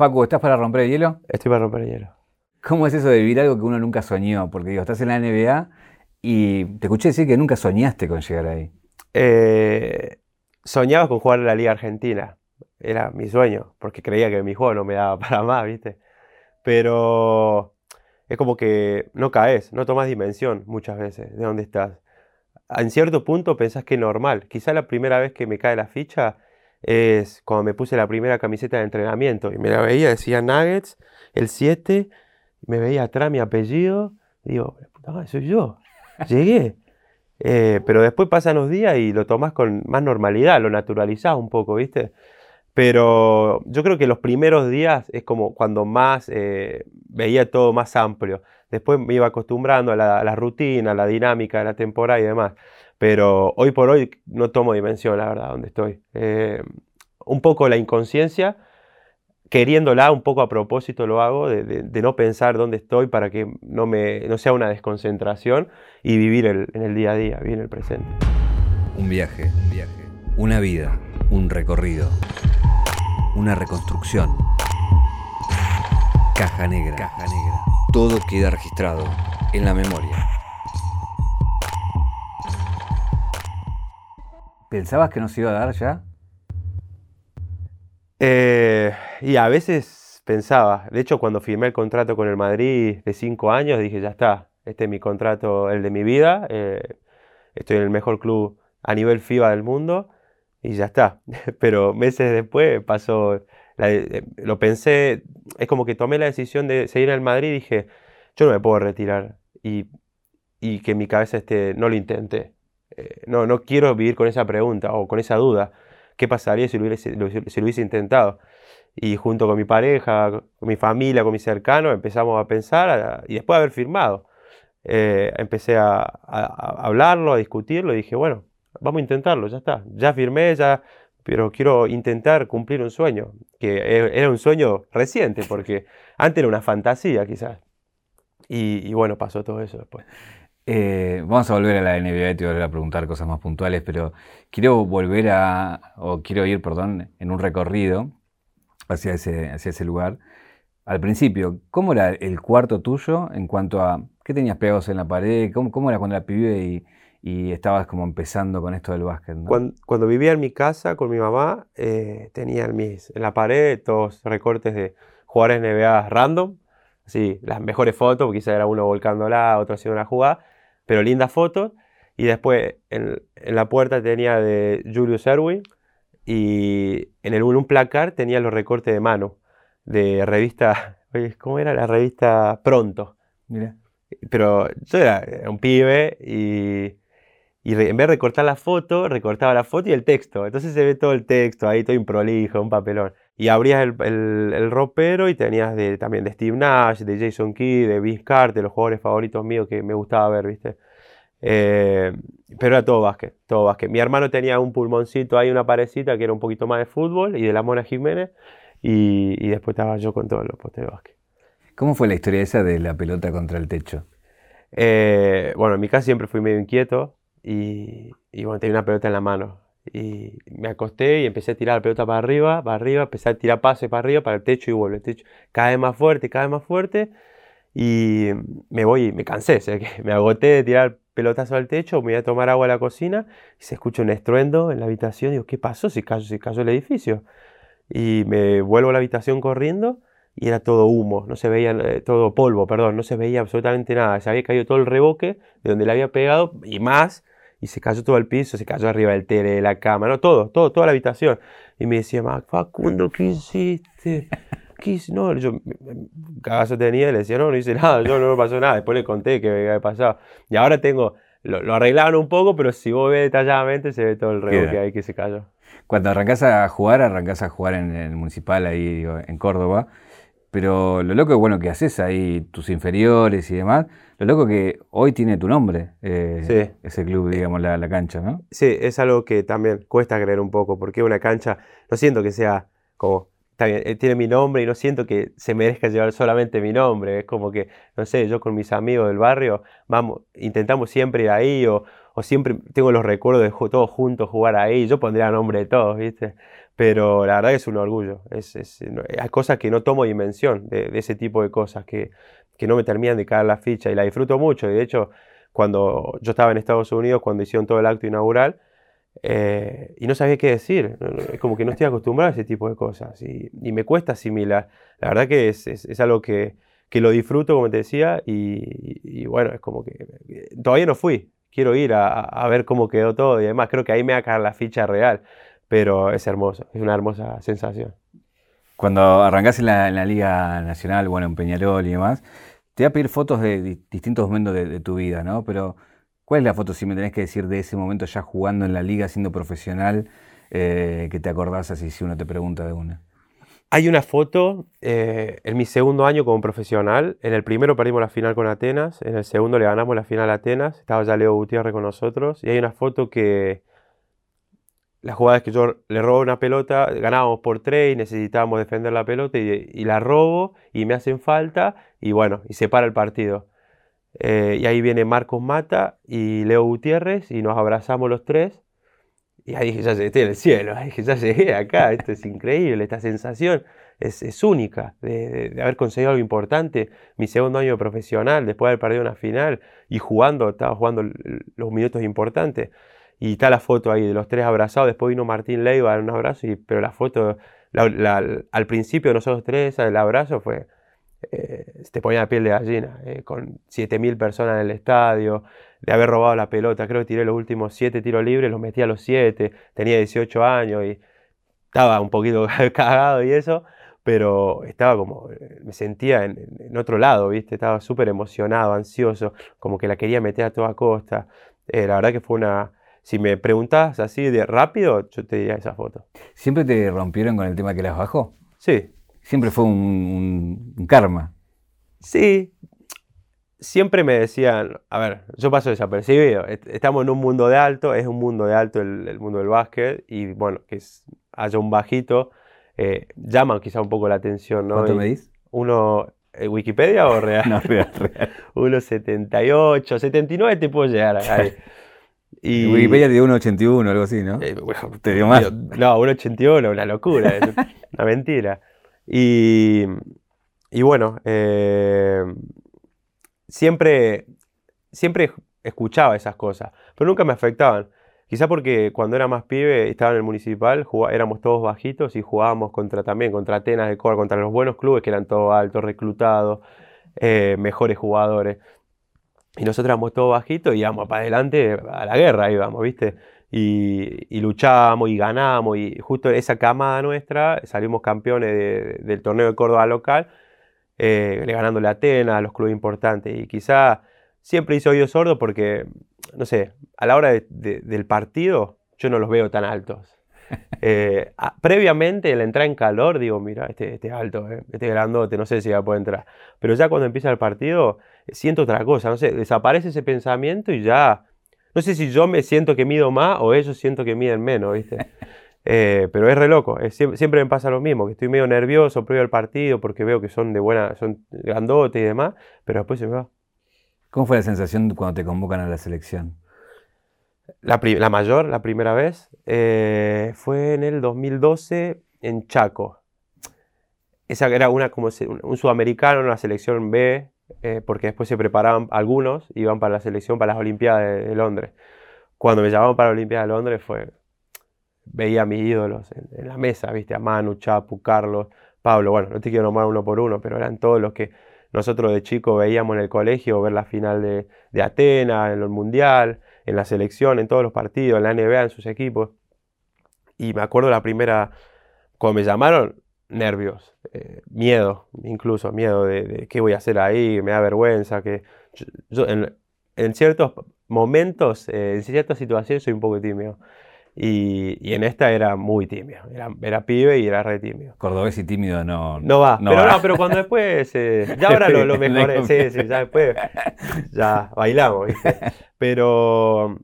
Facu, ¿estás para romper el hielo? Estoy para romper el hielo. ¿Cómo es eso de vivir algo que uno nunca soñó? Porque digo, estás en la NBA y te escuché decir que nunca soñaste con llegar ahí. Eh, soñaba con jugar en la Liga Argentina. Era mi sueño, porque creía que mi juego no me daba para más, ¿viste? Pero es como que no caes, no tomas dimensión muchas veces de dónde estás. En cierto punto pensás que es normal. Quizá la primera vez que me cae la ficha es cuando me puse la primera camiseta de entrenamiento y me la veía, decía Nuggets, el 7, me veía atrás mi apellido, digo, puta soy yo, llegué. Eh, pero después pasan los días y lo tomas con más normalidad, lo naturalizás un poco, ¿viste? Pero yo creo que los primeros días es como cuando más eh, veía todo más amplio. Después me iba acostumbrando a la, rutina, a la dinámica de la temporada y demás. Pero hoy por hoy no tomo dimensión, la verdad, donde estoy. Eh, un poco la inconsciencia, queriéndola un poco a propósito lo hago, de, no pensar dónde estoy para que no, me, sea una desconcentración y vivir en el día a día, vivir en el presente. Un viaje, un viaje, una vida, un recorrido una reconstrucción. Caja negra. Caja negra. Todo queda registrado en la memoria. ¿Pensabas que nos iba a dar ya? Eh, y a veces pensaba, de hecho cuando firmé el contrato con el Madrid de cinco años, dije, ya está, este es mi contrato, el de mi vida, eh, estoy en el mejor club a nivel FIBA del mundo y ya está. Pero meses después pasó, eh, lo pensé, es como que tomé la decisión de seguir el Madrid y dije, yo no me puedo retirar y, y que mi cabeza esté, no lo intenté. Eh, no, no quiero vivir con esa pregunta o con esa duda. ¿Qué pasaría si lo hubiese, hubiese intentado? Y junto con mi pareja, con mi familia, con mis cercanos, empezamos a pensar y después de haber firmado, eh, empecé a, hablarlo, a discutirlo y dije, bueno, vamos a intentarlo, ya está. Ya firmé, ya, pero quiero intentar cumplir un sueño, que e, era un sueño reciente, porque antes era una fantasía quizás. Y, bueno, pasó todo eso después. Eh, vamos a volver a la NBA te voy a preguntar cosas más puntuales, pero quiero volver a, o quiero ir, perdón, en un recorrido hacia ese, hacia ese lugar. Al principio, ¿cómo era el cuarto tuyo en cuanto a qué tenías pegados en la pared? ¿Cómo, cómo era cuando era pibe y, y estabas como empezando con esto del básquet. ¿no? Cuando, vivía en mi casa con mi mamá, eh, tenía en, mis, en la pared todos recortes de jugadores NBA random, así, las mejores fotos, quizá era uno volcándola, otro haciendo una jugada, pero lindas fotos. Y después en, la puerta tenía de Julius Erwin y en el, un placar tenía los recortes de mano de revista, ¿cómo era la revista Pronto? Mira. Pero yo era un pibe y y en vez de recortar la foto, recortaba la foto y el texto. Entonces se ve todo el texto ahí, todo improlijo, un papelón. Y abrías el, el, ropero y tenías de, también de Steve Nash, de Jason Key, de Vince Carter, los jugadores favoritos míos que me gustaba ver, ¿viste? Eh, pero era todo básquet, todo básquet. Mi hermano tenía un pulmoncito ahí, una parecita que era un poquito más de fútbol y de la Mona Jiménez. Y, y después estaba yo con todos los postes de básquet. ¿Cómo fue la historia esa de la pelota contra el techo? Eh, bueno, en mi casa siempre fui medio inquieto. Y, bueno, tenía una pelota en la mano. Y me acosté y empecé a tirar la pelota para arriba, para arriba, empecé a tirar pases para arriba, para el techo y vuelve el techo. Cada vez más fuerte, cada vez más fuerte. Y me voy, me cansé, o sea, que me agoté de tirar pelotazo al techo, me voy a tomar agua a la cocina y se escucha un estruendo en la habitación. Digo, ¿qué pasó? Si cayó, si cayó el edificio. Y me vuelvo a la habitación corriendo y era todo humo, no se veía, eh, todo polvo, perdón, no se veía absolutamente nada. Se había caído todo el reboque de donde le había pegado y más y se cayó todo el piso, se cayó arriba del tele, de la cama, no, todo, todo, toda la habitación. Y me decía, Facundo, ¿qué hiciste? ¿Qué hiciste? No, yo cagazo tenía y le decía, no, no hice nada, yo no me pasó nada. Después le conté que había pasado. Y ahora tengo, lo, arreglaron un poco, pero si vos ves detalladamente se ve todo el reboque ahí que se cayó. Cuando arrancás a jugar, arrancás a jugar en el municipal ahí en Córdoba. Pero lo loco bueno que haces ahí, tus inferiores y demás, lo loco que hoy tiene tu nombre, eh, ese club, digamos, la, cancha, ¿no? Sí, es algo que también cuesta creer un poco, porque una cancha, no siento que sea como, bien, eh, tiene mi nombre y no siento que se merezca llevar solamente mi nombre, es como que, no sé, yo con mis amigos del barrio, vamos, intentamos siempre ir ahí o, o siempre tengo los recuerdos de todos juntos jugar ahí, yo pondría nombre de todos, ¿viste? Pero la verdad es un orgullo. Es, es- no- hay cosas que no tomo dimensión de, de ese tipo de cosas, que, que no me terminan de caer la ficha y la disfruto mucho. De hecho, cuando yo estaba en Estados Unidos, cuando hicieron todo el acto inaugural, eh, y no sabía qué decir. Es como que no estoy acostumbrado a ese tipo de cosas y, y me cuesta asimilar. La verdad que es, es- algo que, que lo disfruto, como te decía, y, y bueno, es como que eh, todavía no fui. Quiero ir a, a- ver cómo quedó todo y demás. Creo que ahí me va a caer la ficha real, pero es hermoso, es una hermosa sensación. Cuando arrancás en la, en la Liga Nacional, bueno, en Peñarol y demás, te voy a pedir fotos de di- distintos momentos de, de tu vida, ¿no? Pero, ¿cuál es la foto, si me tenés que decir, de ese momento ya jugando en la Liga, siendo profesional, eh, que te acordás así si uno te pregunta de una? Hay una foto eh, en mi segundo año como profesional. En el primero perdimos la final con Atenas, en el segundo le ganamos la final a Atenas. Estaba ya Leo Gutiérrez con nosotros. Y hay una foto que la jugada es que yo le robo una pelota, ganábamos por tres y necesitábamos defender la pelota y, la robo y me hacen falta y bueno, y se para el partido. Eh, y ahí viene Marcos Mata y Leo Gutiérrez y nos abrazamos los tres. Y ahí dije, ya llegué, estoy en el cielo, ahí dije, ya llegué acá, esto es increíble, esta sensación es, es única de, de- haber conseguido algo importante. Mi segundo año profesional, después de haber perdido una final y jugando, estaba jugando los minutos importantes. Y está la foto ahí de los tres abrazados, después vino Martín Leiva a dar un abrazo, y, pero la foto, la- la- al principio nosotros tres, el abrazo fue, eh, te ponía la piel de gallina, eh, con 7.000 personas en el estadio, de haber robado la pelota, creo que tiré los últimos 7 tiros libres, los metí a los 7, tenía 18 años y estaba un poquito cagado y eso, pero estaba como, eh, me sentía en, en- en otro lado, ¿viste? Estaba súper emocionado, ansioso, como que la quería meter a toda costa. Eh, la verdad que fue una, si me preguntás así de rápido, yo te diría esa foto. ¿Siempre te rompieron con el tema que las bajó? Sí, Siempre fue un, karma. Sí, siempre me decían, a ver, yo paso desapercibido, est- estamos en un mundo de alto, es un mundo de alto el, el mundo del básquet, y bueno, que es- haya un bajito, eh, llama quizá un poco la atención, ¿no? ¿Cuánto Y medís? Uno, ¿eh, ¿Wikipedia o real? No, real, real. Uno 78, 79 te puedo llegar ahí. Y, Wikipedia te dio 1.81 algo así, ¿no? eh, bueno, Te dio más. no, 1,81, una locura, es una mentira. Y, y bueno, eh, siempre, siempre escuchaba esas cosas, pero nunca me afectaban. Quizá porque cuando era más pibe, estaba en el municipal, jugá- éramos todos bajitos y jugábamos contra también, contra Atenas de Córdoba, contra los buenos clubes que eran todos altos, reclutados, eh, mejores jugadores. Y nosotros éramos todos bajitos y íbamos para adelante a la guerra, íbamos, ¿viste? Y, y luchábamos y ganábamos y justo esa camada nuestra salimos campeones de- del torneo de Córdoba local, eh, le ganándole a Atenas, a los clubes importantes. Y quizá siempre hice oído sordo porque, no sé, a la hora de- del partido yo no los veo tan altos. Eh, previamente, la entrada en calor, digo, mira, este, este es alto, eh, este es grandote, no sé si va a entrar. Pero ya cuando empieza el partido, siento otra cosa, no sé, desaparece ese pensamiento y ya, no sé si yo me siento que mido más o ellos siento que miden menos, ¿viste? Eh, pero es re loco, siempre, me pasa lo mismo, que estoy medio nervioso previo al partido porque veo que son de buena, son grandotes y demás, pero después se me va. ¿Cómo fue la sensación cuando te convocan a la selección? La, la mayor, la primera vez, eh, fue en el 2012 en Chaco. Esa era una, como un, un sudamericano, una selección B, eh, porque después se preparaban algunos, iban para la selección, para las Olimpiadas de, Londres. Cuando me llamaron para la Olimpiada de Londres fue, veía a mis ídolos en, en la mesa, viste, a Manu, Chapu, Carlos, Pablo, bueno, no te quiero nombrar uno por uno, pero eran todos los que nosotros de chico veíamos en el colegio, ver la final de, de Atenas, en el Mundial, en la selección, en todos los partidos, en la NBA, en sus equipos. Y me acuerdo la primera, cuando me llamaron, nervios, eh, miedo, incluso miedo de, qué voy a hacer ahí, me da vergüenza, que en ciertos momentos, eh, en ciertas situaciones soy un poco tímido. Y, y en esta era muy tímido, era, era pibe y era re tímido. Cordobés y tímido no. No va, No pero va. no, pero cuando después, eh, ya ahora lo, lo mejoré, sí, sí, ya después, ya bailamos, ¿viste? Pero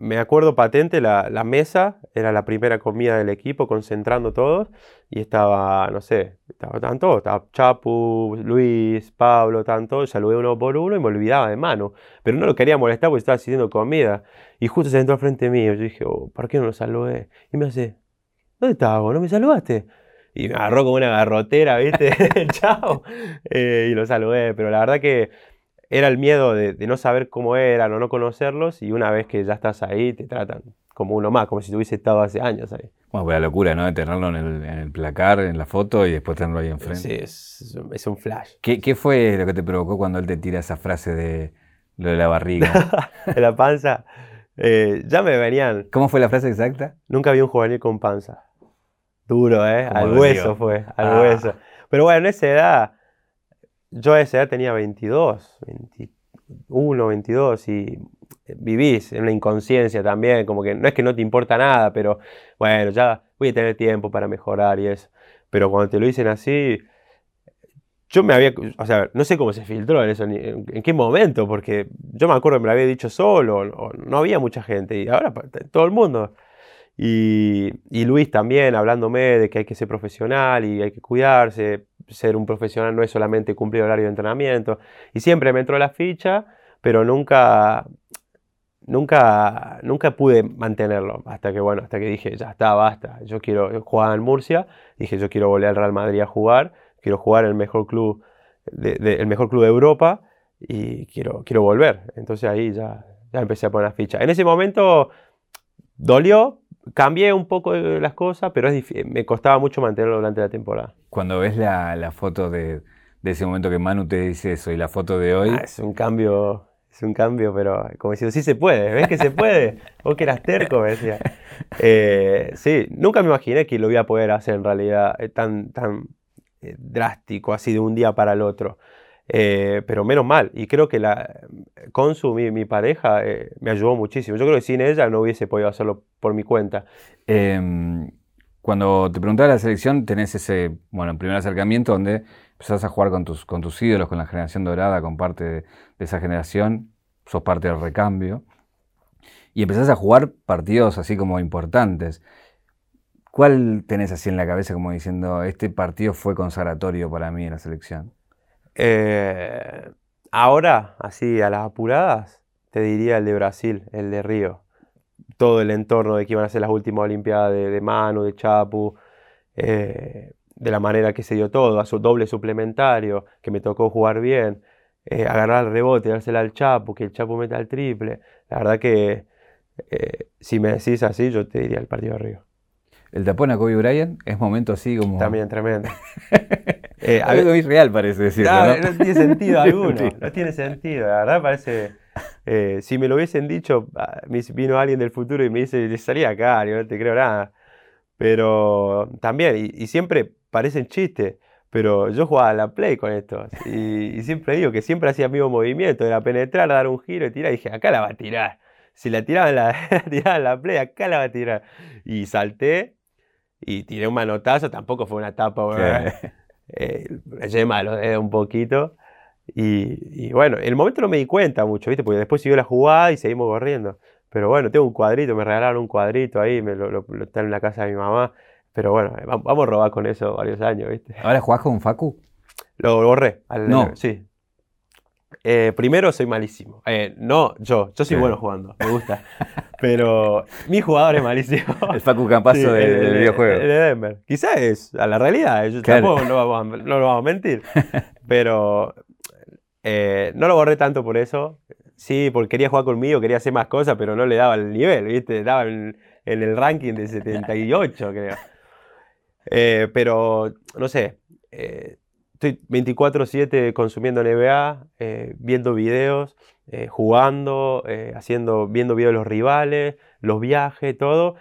me acuerdo patente, la, la mesa era la primera comida del equipo, concentrando todos, y estaba, no sé, estaba- estaban todos, estaba Chapu, Luis, Pablo, todos, saludé uno por uno y me olvidaba de mano, pero no lo quería molestar porque estaba haciendo comida, y justo se sentó al frente mío, yo dije, oh, ¿por qué no lo saludé? Y me hace, ¿dónde estabas vos? ¿No me saludaste? Y me agarró como una garrotera, ¿viste? Chao. Eh, y lo saludé, pero la verdad que era el miedo de, no saber cómo eran o no conocerlos y una vez que ya estás ahí te tratan como uno más, como si tuviese estado hace años ahí. Bueno, pues la locura, ¿no? De tenerlo en el, placar, en la foto y después tenerlo ahí enfrente. Sí, es, un flash. ¿Qué, fue lo que te provocó cuando él te tira esa frase de lo de la barriga? de la panza. Eh, ya me venían. ¿Cómo fue la frase exacta? Nunca vi un juvenil con panza. Duro, ¿eh? Al hueso fue, al ah. hueso. Pero bueno, en esa edad yo a esa edad tenía 22, 21, 22 y vivís en una inconsciencia también, como que no es que no te importa nada, pero bueno, ya voy a tener tiempo para mejorar y eso. Pero cuando te lo dicen así, yo me había, o sea, no sé cómo se filtró en eso, en, qué momento, porque yo me acuerdo que me lo había dicho solo, o no había mucha gente, y ahora todo el mundo. Y, Luis también hablándome de que hay que ser profesional y hay que cuidarse. Ser un profesional no es solamente cumplir horario de entrenamiento. Y siempre me entró la ficha, pero nunca, nunca, nunca pude mantenerlo. Hasta que, bueno, hasta que dije, ya está, basta. Yo quiero jugar en Murcia. Dije, yo quiero volver al Real Madrid a jugar. Quiero jugar en el mejor club de, el mejor club de Europa y quiero, quiero volver. Entonces ahí ya, ya empecé a poner la ficha. En ese momento dolió, cambié un poco las cosas, pero es me costaba mucho mantenerlo durante la temporada. Cuando ves la, foto de, ese momento que Manu te dice eso y la foto de hoy... Ah, es un cambio, es un cambio, pero como diciendo, sí se puede, ¿ves que se puede? Vos que eras terco, me decía. Eh, sí, nunca me imaginé que lo iba a poder hacer en realidad eh, tan, tan eh, drástico, así de un día para el otro. Eh, pero menos mal, y creo que la Consu, mi, mi pareja, eh, me ayudó muchísimo. Yo creo que sin ella no hubiese podido hacerlo por mi cuenta. Em, cuando te preguntaba la selección, tenés ese, bueno, primer acercamiento donde empezás a jugar con tus, con tus ídolos, con la generación dorada, con parte de, esa generación, sos parte del recambio, y empezás a jugar partidos así como importantes. ¿Cuál tenés así en la cabeza como diciendo, este partido fue consagratorio para mí en la selección? Eh, ahora, así a las apuradas, te diría el de Brasil, el de Río. Todo el entorno de que iban a ser las últimas Olimpiadas de, Manu, de Chapu, eh, de la manera que se dio todo, a su doble suplementario, que me tocó jugar bien, eh, agarrar el rebote, dársela al Chapu, que el Chapu meta el triple. La verdad que si me decís así, yo te diría el partido de Río. El tapón a Kobe Bryant es momento así como. También tremendo. Eh, algo real parece decirlo. No, no, tiene sentido alguno. no tiene sentido. La verdad parece. Eh, si me lo hubiesen dicho, ah, vino alguien del futuro y me dice, salí acá, yo no te creo nada. Pero también, y, siempre parecen chistes, pero yo jugaba a la play con esto. Y, siempre digo que siempre hacía el mismo movimiento, era penetrar, dar un giro y tirar. Y dije, acá la va a tirar. Si la tiraba en la, tiraba en la play, acá la va a tirar. Y salté y tiré un manotazo, tampoco fue una tapa, eh, malo, eh, un poquito. Y, bueno, en el momento no me di cuenta mucho, ¿viste? Porque después siguió la jugada y seguimos corriendo. Pero bueno, tengo un cuadrito, me regalaron un cuadrito ahí, me lo, lo, está en la casa de mi mamá. Pero bueno, vamos a robar con eso varios años, ¿viste? ¿Ahora jugás con Facu? Lo borré. no. Sí, eh, primero, soy malísimo. Eh, no, yo. Yo soy bueno jugando. Me gusta. Pero mi jugador es malísimo. El Facu Campazo del, videojuego. de Denver. Quizás es a la realidad. Yo tampoco no, vamos, lo vamos a mentir. Pero eh, no lo borré tanto por eso. Sí, porque quería jugar conmigo, quería hacer más cosas, pero no le daba el nivel, ¿viste? En, en el ranking de 78, creo. pero, no sé estoy 24/7 consumiendo NBA, eh, viendo videos, eh, jugando, eh, haciendo, viendo videos de los rivales, los viajes, todo.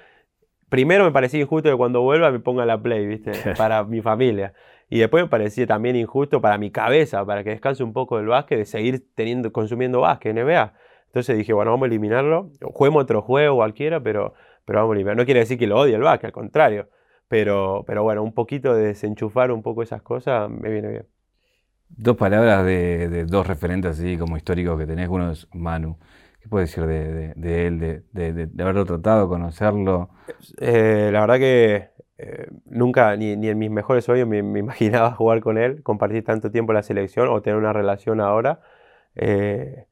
Primero me parecía injusto que cuando vuelva me ponga la play, ¿viste? Para mi familia. Y después me parecía también injusto para mi cabeza, para que descanse un poco del básquet, de seguir teniendo, consumiendo básquet, NBA. Entonces dije, bueno, vamos a eliminarlo. Juguemos otro juego cualquiera, pero, pero vamos a eliminarlo. No quiere decir que lo odie el básquet, al contrario. Pero, pero bueno, un poquito de desenchufar un poco esas cosas me viene bien. Dos palabras de, dos referentes así como históricos que tenés. Uno es Manu. ¿Qué puedes decir de, él, de, haberlo tratado, conocerlo? Eh, la verdad que eh, nunca, ni, en mis mejores sueños, me, imaginaba jugar con él, compartir tanto tiempo en la selección o tener una relación ahora. Eh,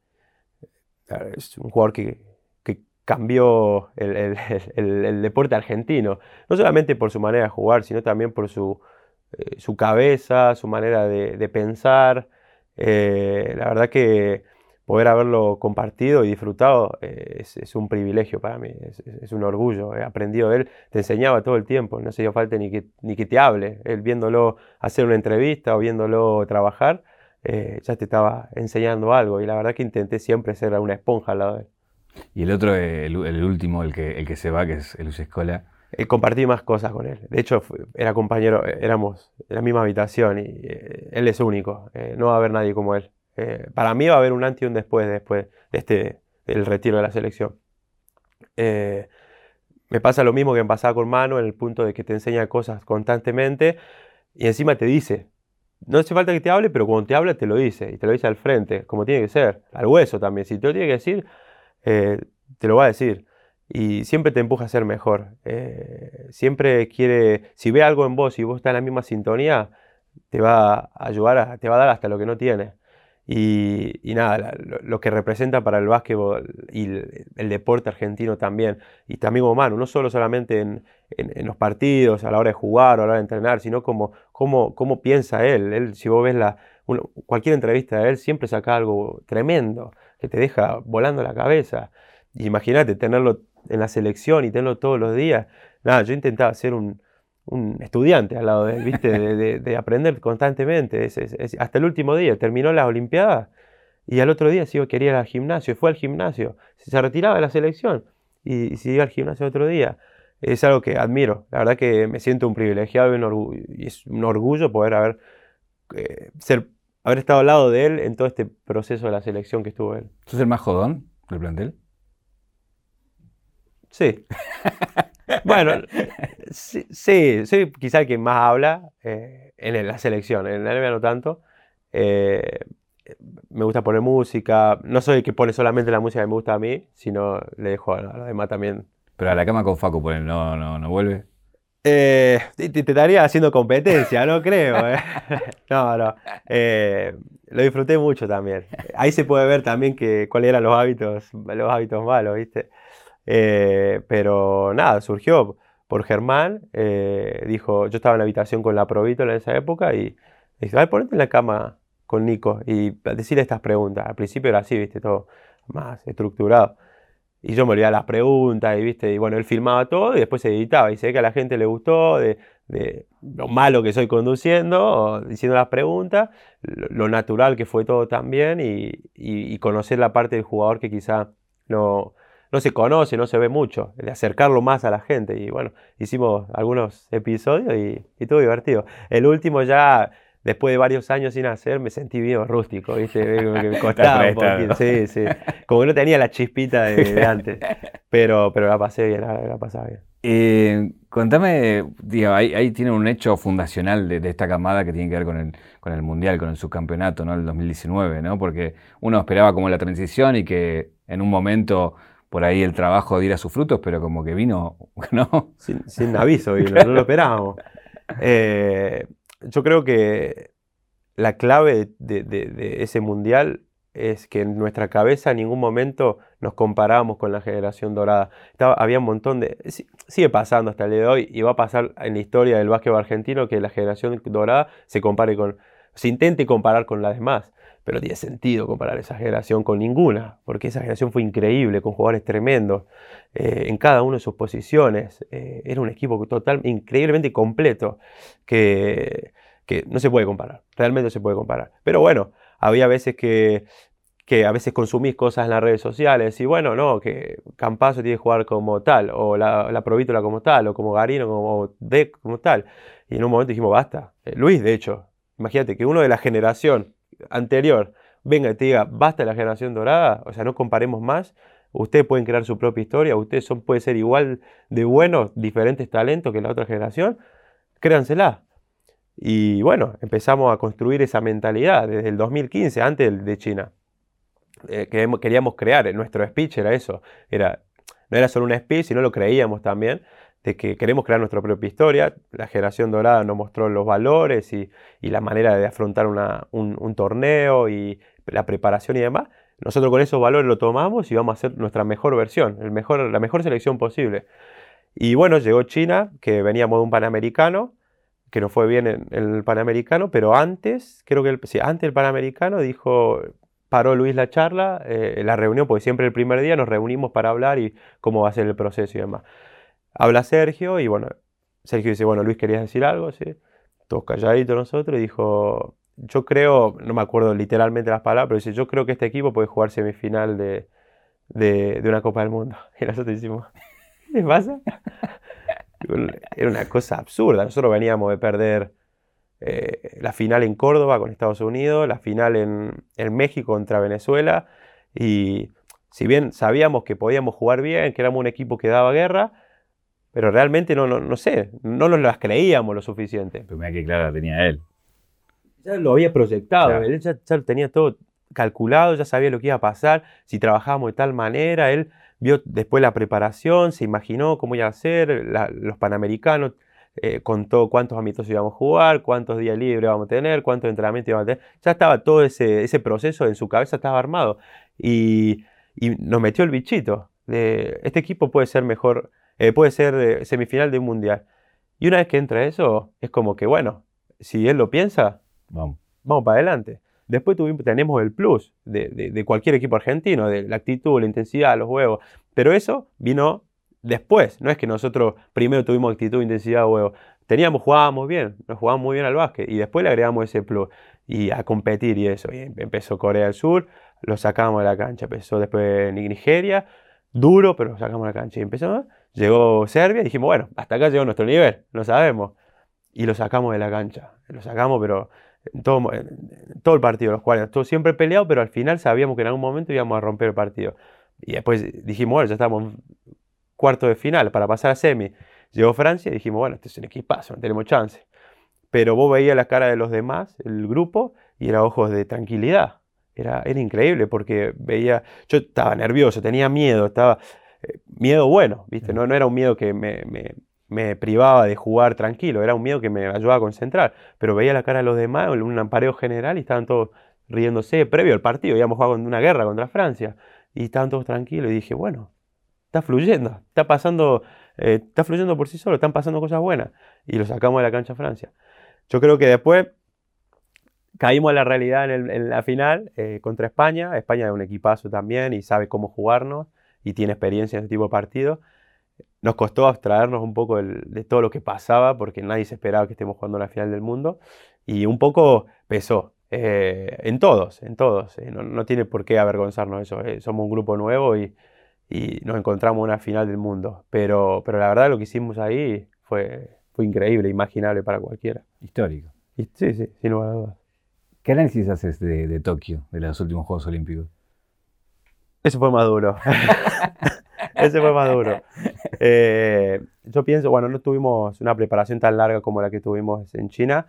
es un jugador que, cambió el, deporte argentino. No solamente por su manera de jugar, sino también por su, eh, su cabeza, su manera de, pensar. Eh, la verdad que poder haberlo compartido y disfrutado eh, es, un privilegio para mí, es, un orgullo. He aprendido de él, te enseñaba todo el tiempo, no se dio falta ni que, ni que te hable. Él viéndolo hacer una entrevista o viéndolo trabajar, ya te estaba enseñando algo y la verdad que intenté siempre ser una esponja al lado de él. Y el otro, el, último, el que, el que se va, que es Luis Escola. Eh, compartí más cosas con él. De hecho, era compañero, éramos en la misma habitación y eh, él es único. Eh, no va a haber nadie como él. para mí va a haber un antes y un después, después de este, del retiro de la selección. me pasa lo mismo que me pasaba con Mano en el punto de que te enseña cosas constantemente y encima te dice. No hace falta que te hable, pero cuando te habla te lo dice y te lo dice al frente, como tiene que ser, al hueso también. Si te lo tiene que decir, eh, te lo va a decir. Y siempre te empuja a ser mejor. Eh, siempre quiere, si ve algo en vos y vos estás en la misma sintonía, te va a ayudar, te va a dar hasta lo que no tiene. Y, nada, lo, que representa para el básquetbol y el, deporte argentino también, y también como mano, no solo solamente en, los partidos, a la hora de jugar o a la hora de entrenar, sino como cómo, piensa él. él. Si vos ves la, cualquier entrevista de él, siempre saca algo tremendo que te deja volando la cabeza. Imagínate tenerlo en la selección y tenerlo todos los días. Nada, yo intentaba ser un, estudiante al lado de él, ¿viste? De, aprender constantemente. hasta el último día, terminó las Olimpiadas y al otro día sí quería ir al gimnasio, fue al gimnasio, se retiraba de la selección y, y siguió al gimnasio otro día. Es algo que admiro, la verdad que me siento un privilegiado y, es un orgullo poder haber, eh, ser haber estado al lado de él en todo este proceso de la selección que estuvo él. ¿Sos el más jodón del plantel? Sí. bueno, sí, soy quizá el que más habla eh, en la selección, en la NBA no tanto. Eh, me gusta poner música, no soy el que pone solamente la música que me gusta a mí, sino le dejo a los demás también. Pero a la cama con Facu, no, no, no vuelve. Eh, te, estaría haciendo competencia, no creo. Eh. No, no. Eh, lo disfruté mucho también. Ahí se puede ver también cuáles eran los hábitos, los hábitos malos, ¿viste? pero nada, surgió por Germán. dijo, yo estaba en la habitación con la Provítola en esa época y dijo, ay, ponete en la cama con Nico y decirle estas preguntas. Al principio era así, ¿viste? Todo más estructurado. Y yo me olvidaba las preguntas y, ¿viste? y bueno, él filmaba todo y después se editaba. Y se ve que a la gente le gustó de, lo malo que soy conduciendo, diciendo las preguntas, lo, natural que fue todo también y, conocer la parte del jugador que quizá no, no se conoce, no se ve mucho, de acercarlo más a la gente. Y bueno, hicimos algunos episodios y, y divertido. El último ya después de varios años sin hacer, me sentí bien rústico, ¿viste? me costaba un poquito. Sí, sí. Como que no tenía la chispita de, antes. Pero, pero la pasé bien, la, la pasaba bien. Eh, contame, digo, ahí, tiene un hecho fundacional de, esta camada que tiene que ver con el, con el Mundial, con el subcampeonato, ¿no? El 2019, ¿no? Porque uno esperaba como la transición y que en un momento por ahí el trabajo diera sus frutos, pero como que vino, ¿no? Sin, aviso, vino, no lo esperábamos. Eh, yo creo que la clave de, ese mundial es que en nuestra cabeza en ningún momento nos comparábamos con la generación dorada. había un montón de... Sigue pasando hasta el día de hoy y va a pasar en la historia del básquetbol argentino que la generación dorada se compare con... Se intente comparar con las demás, pero tiene sentido comparar esa generación con ninguna, porque esa generación fue increíble, con jugadores tremendos, eh, en cada una de sus posiciones. Eh, era un equipo total, increíblemente completo, que que no se puede comparar, realmente no se puede comparar. Pero bueno, había veces que, que a veces consumís cosas en las redes sociales y bueno, no, que Campazo tiene que jugar como tal, o la, la Provítola como tal, o como Garino como de como tal. Y en un momento dijimos, basta. Eh, Luis, de hecho, imagínate que uno de la generación anterior venga y te diga, basta la generación dorada, o sea, no comparemos más. Ustedes pueden crear su propia historia, ustedes son, pueden ser igual de buenos, diferentes talentos que la otra generación, créansela. Y bueno, empezamos a construir esa mentalidad desde el 2015, antes de China. Eh, queríamos crear, nuestro speech era eso, era, no era solo un speech, sino lo creíamos también, de que queremos crear nuestra propia historia. La generación dorada nos mostró los valores y, la manera de afrontar un, torneo y la preparación y demás. nosotros con esos valores lo tomamos y vamos a hacer nuestra mejor versión, el mejor, la mejor selección posible. Y bueno, llegó China, que veníamos de un Panamericano, que nos fue bien en, el Panamericano, pero antes, creo que el, sí, antes del Panamericano dijo, paró Luis la charla, eh, la reunión, porque siempre el primer día nos reunimos para hablar y cómo va a ser el proceso y demás. Habla Sergio y bueno, Sergio dice, bueno, Luis, ¿querías decir algo? Sí. Todos calladitos nosotros y dijo, yo creo, no me acuerdo literalmente las palabras, pero dice, yo creo que este equipo puede jugar semifinal de, de una Copa del Mundo. Y nosotros decimos, ¿qué pasa? Era una cosa absurda. Nosotros veníamos de perder eh, la final en Córdoba con Estados Unidos, la final en, en, México contra Venezuela. Y si bien sabíamos que podíamos jugar bien, que éramos un equipo que daba guerra, pero realmente no, no, no sé, no nos las creíamos lo suficiente. Pero mira qué clara tenía él. Ya lo había proyectado, él ya, ya tenía todo calculado, ya sabía lo que iba a pasar, si trabajábamos de tal manera, él vio después la preparación, se imaginó cómo iba a ser, los panamericanos, eh, contó cuántos ámbitos íbamos a jugar, cuántos días libres íbamos a tener, cuántos entrenamientos íbamos a tener. Ya estaba todo ese, ese proceso en su cabeza, estaba armado. Y, y, nos metió el bichito de este equipo puede ser mejor, eh, puede ser semifinal de un mundial. Y una vez que entra eso, es como que, bueno, si él lo piensa, vamos, vamos para adelante. Después tenemos el plus de, cualquier equipo argentino, de la actitud, la intensidad, los huevos. Pero eso vino después. No es que nosotros primero tuvimos actitud, intensidad, huevos. Teníamos, jugábamos bien, nos jugábamos muy bien al básquet. Y después le agregamos ese plus. Y a competir y eso. Y empezó Corea del Sur, lo sacamos de la cancha. Empezó después Nigeria, duro, pero lo sacamos de la cancha. Y empezó, llegó Serbia y dijimos, bueno, hasta acá llegó nuestro nivel, lo sabemos. Y lo sacamos de la cancha. Lo sacamos, pero todo, todo el partido, los cuales todo siempre peleado, pero al final sabíamos que en algún momento íbamos a romper el partido. Y después dijimos, bueno, ya estamos cuarto de final para pasar a semi. Llegó Francia y dijimos, bueno, este es un equipazo, no tenemos chance. Pero vos veías la cara de los demás, el grupo, y era ojos de tranquilidad. Era, era increíble porque veía, yo estaba nervioso, tenía miedo, estaba, eh, miedo bueno, ¿viste? No, no era un miedo que me, me privaba de jugar tranquilo, era un miedo que me ayudaba a concentrar, pero veía la cara de los demás en un ampareo general y estaban todos riéndose previo al partido, íbamos jugado una guerra contra Francia y estaban todos tranquilos y dije, bueno, está fluyendo, está pasando, eh, está fluyendo por sí solo, están pasando cosas buenas y lo sacamos de la cancha a Francia. Yo creo que después caímos a la realidad en, la final eh, contra España, España es un equipazo también y sabe cómo jugarnos y tiene experiencia en este tipo de partidos nos costó abstraernos un poco de todo lo que pasaba, porque nadie se esperaba que estemos jugando la final del mundo, y un poco pesó. Eh, en todos, en todos. Eh, no, tiene por qué avergonzarnos eso. Eh, somos un grupo nuevo y, nos encontramos en una final del mundo. Pero, pero la verdad lo que hicimos ahí fue, fue increíble, imaginable para cualquiera. Histórico. sí, sí, sin lugar a dudas. ¿Qué análisis haces de, de Tokio, de los últimos Juegos Olímpicos? Eso fue más duro. Ese fue más duro. Eh, yo pienso, bueno, no tuvimos una preparación tan larga como la que tuvimos en China.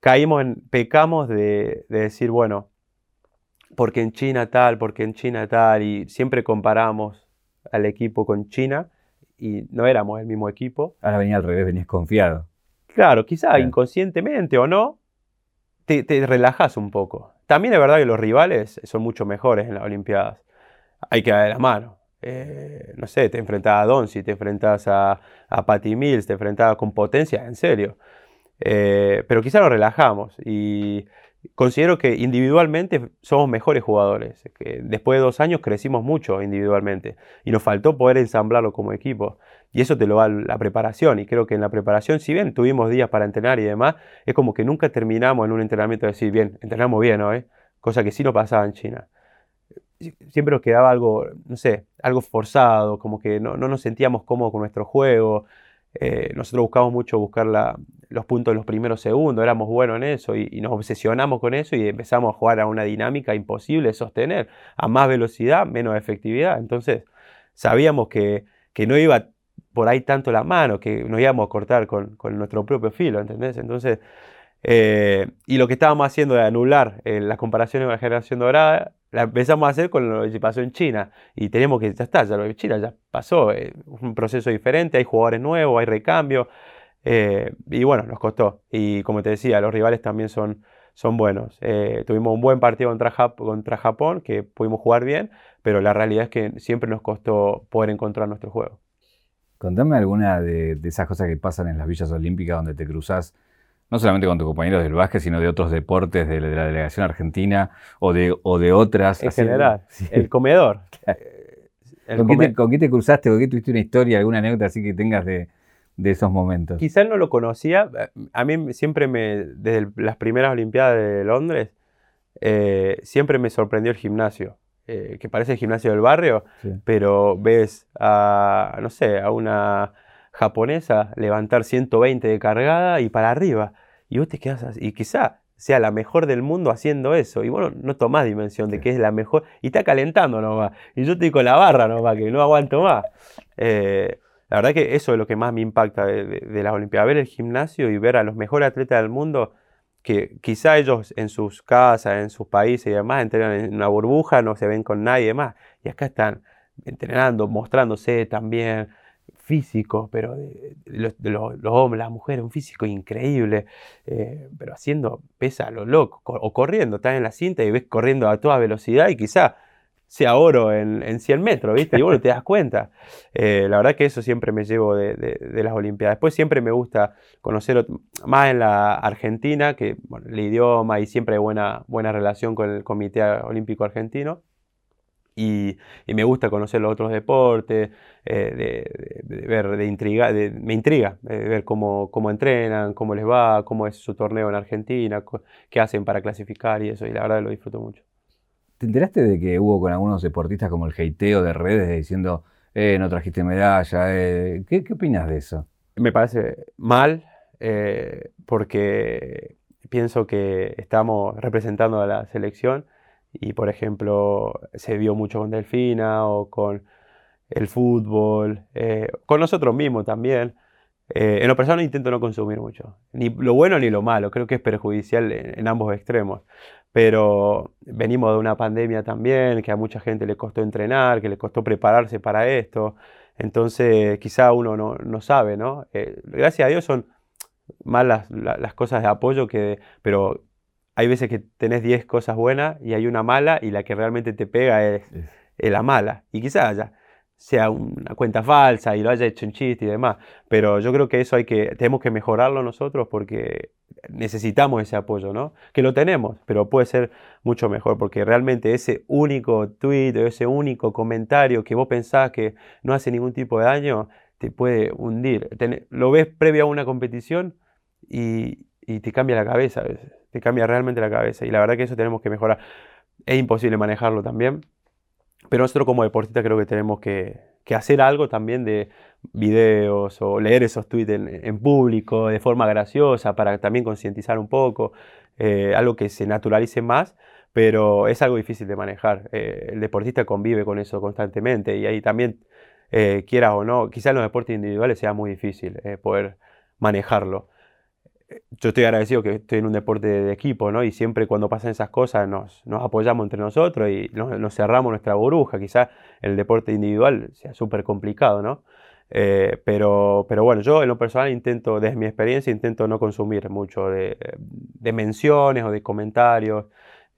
Caímos en, pecamos de, decir, bueno, porque en China tal, porque en China tal, y siempre comparamos al equipo con China y no éramos el mismo equipo. Ahora venía al revés, venías confiado. Claro, quizá inconscientemente o no, te, te relajas un poco. También es verdad que los rivales son mucho mejores en las Olimpiadas. Hay que dar la mano. Eh, no sé, te enfrentas a Donzi, te enfrentas a, a Patty Mills, te enfrentas con potencia, en serio. Eh, pero quizá nos relajamos y considero que individualmente somos mejores jugadores. Que después de dos años crecimos mucho individualmente y nos faltó poder ensamblarlo como equipo. Y eso te lo da la preparación. Y creo que en la preparación, si bien tuvimos días para entrenar y demás, es como que nunca terminamos en un entrenamiento de decir, bien, entrenamos bien hoy, cosa que sí no pasaba en China siempre nos quedaba algo, no sé, algo forzado, como que no, nos sentíamos cómodos con nuestro juego. Eh, nosotros buscamos mucho buscar los puntos en los primeros segundos, éramos buenos en eso y, nos obsesionamos con eso y empezamos a jugar a una dinámica imposible de sostener, a más velocidad, menos efectividad. Entonces sabíamos que, no iba por ahí tanto la mano, que nos íbamos a cortar con, nuestro propio filo, ¿entendés? Entonces, eh, y lo que estábamos haciendo de anular eh, las comparaciones con la generación dorada la empezamos a hacer con lo que pasó en China y tenemos que, ya está, ya lo de China ya pasó, es un proceso diferente, hay jugadores nuevos, hay recambio eh, y bueno, nos costó. Y como te decía, los rivales también son, son buenos. Eh, tuvimos un buen partido contra, contra Japón, que pudimos jugar bien, pero la realidad es que siempre nos costó poder encontrar nuestro juego. Contame alguna de, esas cosas que pasan en las villas olímpicas donde te cruzas no solamente con tus compañeros del básquet, sino de otros deportes de, la delegación argentina o de, o de otras. En general, el comedor. ¿Con, qué te, cruzaste? ¿Con qué tuviste una historia, alguna anécdota así que tengas de, esos momentos? Quizás no lo conocía. A mí siempre me, desde las primeras Olimpiadas de Londres, eh, siempre me sorprendió el gimnasio. Eh, que parece el gimnasio del barrio, pero ves a, no sé, a una japonesa levantar 120 de cargada y para arriba. Y vos te quedas así. Y quizá sea la mejor del mundo haciendo eso. Y bueno, no tomás dimensión de que es la mejor. Y está calentando nomás. Y yo estoy con la barra nomás, que no aguanto más. Eh, la verdad que eso es lo que más me impacta de, las Olimpiadas. Ver el gimnasio y ver a los mejores atletas del mundo que quizá ellos en sus casas, en sus países y demás, entrenan en una burbuja, no se ven con nadie más. Y acá están entrenando, mostrándose también físico, pero de, los, hombres, las mujeres, un físico increíble, eh, pero haciendo pesa a lo loco, o corriendo, estás en la cinta y ves corriendo a toda velocidad y quizá sea oro en, en 100 metros, ¿viste? Y bueno, te das cuenta. Eh, la verdad que eso siempre me llevo de, las Olimpiadas. Después siempre me gusta conocer más en la Argentina, que el idioma y siempre buena, buena relación con el Comité Olímpico Argentino y, me gusta conocer los otros deportes, eh, de, ver, de intriga, me intriga ver cómo, cómo entrenan, cómo les va, cómo es su torneo en Argentina, qué hacen para clasificar y eso, y la verdad lo disfruto mucho. ¿Te enteraste de que hubo con algunos deportistas como el heiteo de redes diciendo, eh, no trajiste medalla? Eh"? ¿Qué, ¿Qué, opinas de eso? Me parece mal, eh, porque pienso que estamos representando a la selección y por ejemplo se vio mucho con Delfina o con el fútbol, eh, con nosotros mismos también. Eh, en lo personal intento no consumir mucho, ni lo bueno ni lo malo, creo que es perjudicial en, ambos extremos. Pero venimos de una pandemia también, que a mucha gente le costó entrenar, que le costó prepararse para esto, entonces quizá uno no, no sabe, ¿no? Eh, gracias a Dios son más las, las, cosas de apoyo que, pero hay veces que tenés 10 cosas buenas y hay una mala y la que realmente te pega es, la mala. Y quizás ya sea una cuenta falsa y lo haya hecho en chiste y demás. Pero yo creo que eso hay que, tenemos que mejorarlo nosotros porque necesitamos ese apoyo, ¿no? Que lo tenemos, pero puede ser mucho mejor porque realmente ese único tweet o ese único comentario que vos pensás que no hace ningún tipo de daño, te puede hundir. lo ves previo a una competición y, y te cambia la cabeza a veces te cambia realmente la cabeza. Y la verdad que eso tenemos que mejorar. Es imposible manejarlo también, pero nosotros como deportistas creo que tenemos que, hacer algo también de videos o leer esos tweets en, público de forma graciosa para también concientizar un poco, eh, algo que se naturalice más, pero es algo difícil de manejar. Eh, el deportista convive con eso constantemente y ahí también, eh, quieras o no, quizás en los deportes individuales sea muy difícil poder manejarlo yo estoy agradecido que estoy en un deporte de equipo, ¿no? Y siempre cuando pasan esas cosas nos, nos apoyamos entre nosotros y nos, cerramos nuestra burbuja. Quizá el deporte individual sea súper complicado, ¿no? Eh, pero, pero bueno, yo en lo personal intento, desde mi experiencia, intento no consumir mucho de, de menciones o de comentarios,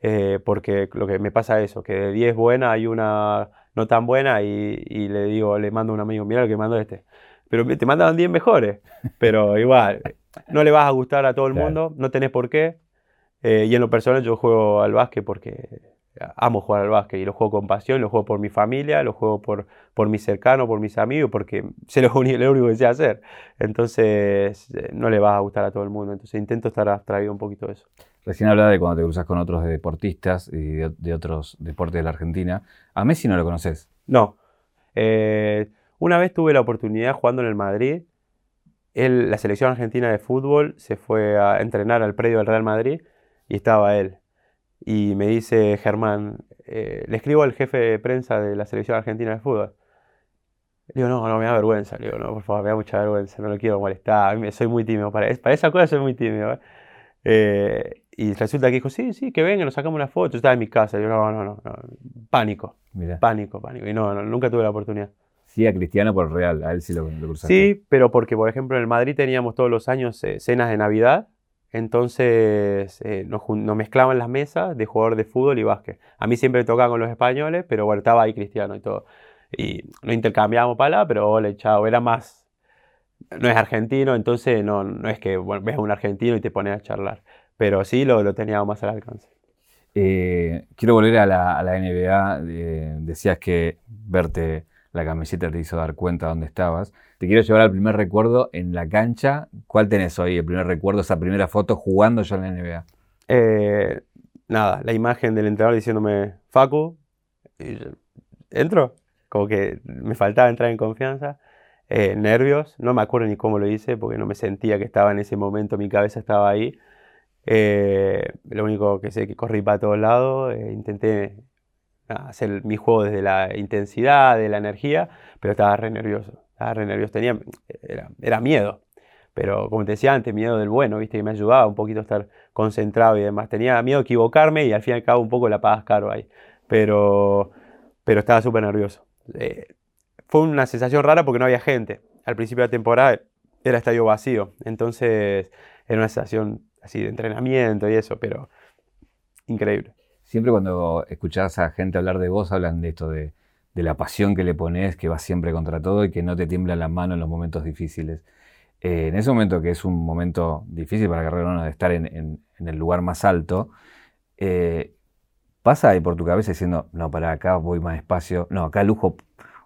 eh, porque lo que me pasa es eso, que de 10 buenas hay una no tan buena y, y, le digo, le mando a un amigo, mira lo que mando este. Pero te mandaban 10 mejores, pero igual, no le vas a gustar a todo el mundo, no tenés por qué. Eh, y en lo personal yo juego al básquet porque amo jugar al básquet y lo juego con pasión, lo juego por mi familia, lo juego por, por mis cercanos, por mis amigos, porque sé lo, único, lo único que sé hacer. Entonces eh, no le vas a gustar a todo el mundo. Entonces intento estar abstraído un poquito de eso. Recién hablaba de cuando te cruzas con otros deportistas y de, otros deportes de la Argentina. ¿A Messi no lo conoces? No. Eh, una vez tuve la oportunidad jugando en el Madrid la selección argentina de fútbol se fue a entrenar al predio del Real Madrid y estaba él. Y me dice Germán, eh, le escribo al jefe de prensa de la selección argentina de fútbol. Le digo, no, no, me da vergüenza. Le digo, no, por favor, me da mucha vergüenza, no lo quiero molestar. Soy muy tímido. Para, para esa cosa soy muy tímido. ¿eh? Eh, y resulta que dijo, sí, sí, que venga, nos sacamos una foto. Yo estaba en mi casa. Le digo, no, no, no, Pánico. Pánico, pánico. Y no, nunca tuve la oportunidad. Sí, a Cristiano por Real, a él sí lo, lo Sí, pero porque, por ejemplo, en el Madrid teníamos todos los años eh, cenas de Navidad entonces eh, nos, nos, mezclaban las mesas de jugador de fútbol y básquet. A mí siempre me tocaba con los españoles, pero bueno, estaba ahí Cristiano y todo. Y no intercambiábamos palabras, pero hola, chao, era más... No es argentino, entonces no, no es que ves a un argentino y te pones a charlar, pero sí lo, lo teníamos más al alcance. Eh, quiero volver a la, a la NBA. Eh, decías que verte la camiseta te hizo dar cuenta de dónde estabas. Te quiero llevar al primer recuerdo en la cancha. ¿Cuál tenés hoy? El primer recuerdo, esa primera foto jugando ya en la NBA. Eh, nada, la imagen del entrenador diciéndome, Facu, entro. Como que me faltaba entrar en confianza. nervios, no me acuerdo ni cómo lo hice porque no me sentía que estaba en ese momento, mi cabeza estaba ahí. Eh, lo único que sé es que corrí para todos lados, eh, intenté hacer mi juego desde la intensidad, de la energía, pero estaba re nervioso, estaba re nervioso, tenía, era, miedo, pero como te decía antes, miedo del bueno, viste, que me ayudaba un poquito a estar concentrado y demás, tenía miedo de equivocarme y al fin y al cabo un poco la pagas caro ahí, pero, pero estaba súper nervioso. Eh, fue una sensación rara porque no había gente, al principio de la temporada era estadio vacío, entonces era una sensación así de entrenamiento y eso, pero increíble. Siempre cuando escuchás a gente hablar de vos, hablan de esto, de, la pasión que le pones, que vas siempre contra todo y que no te tiembla la mano en los momentos difíciles. Eh, en ese momento, que es un momento difícil para Guerrero de estar en, el lugar más alto, eh, pasa ahí por tu cabeza diciendo, no, para acá voy más despacio, no, acá lujo,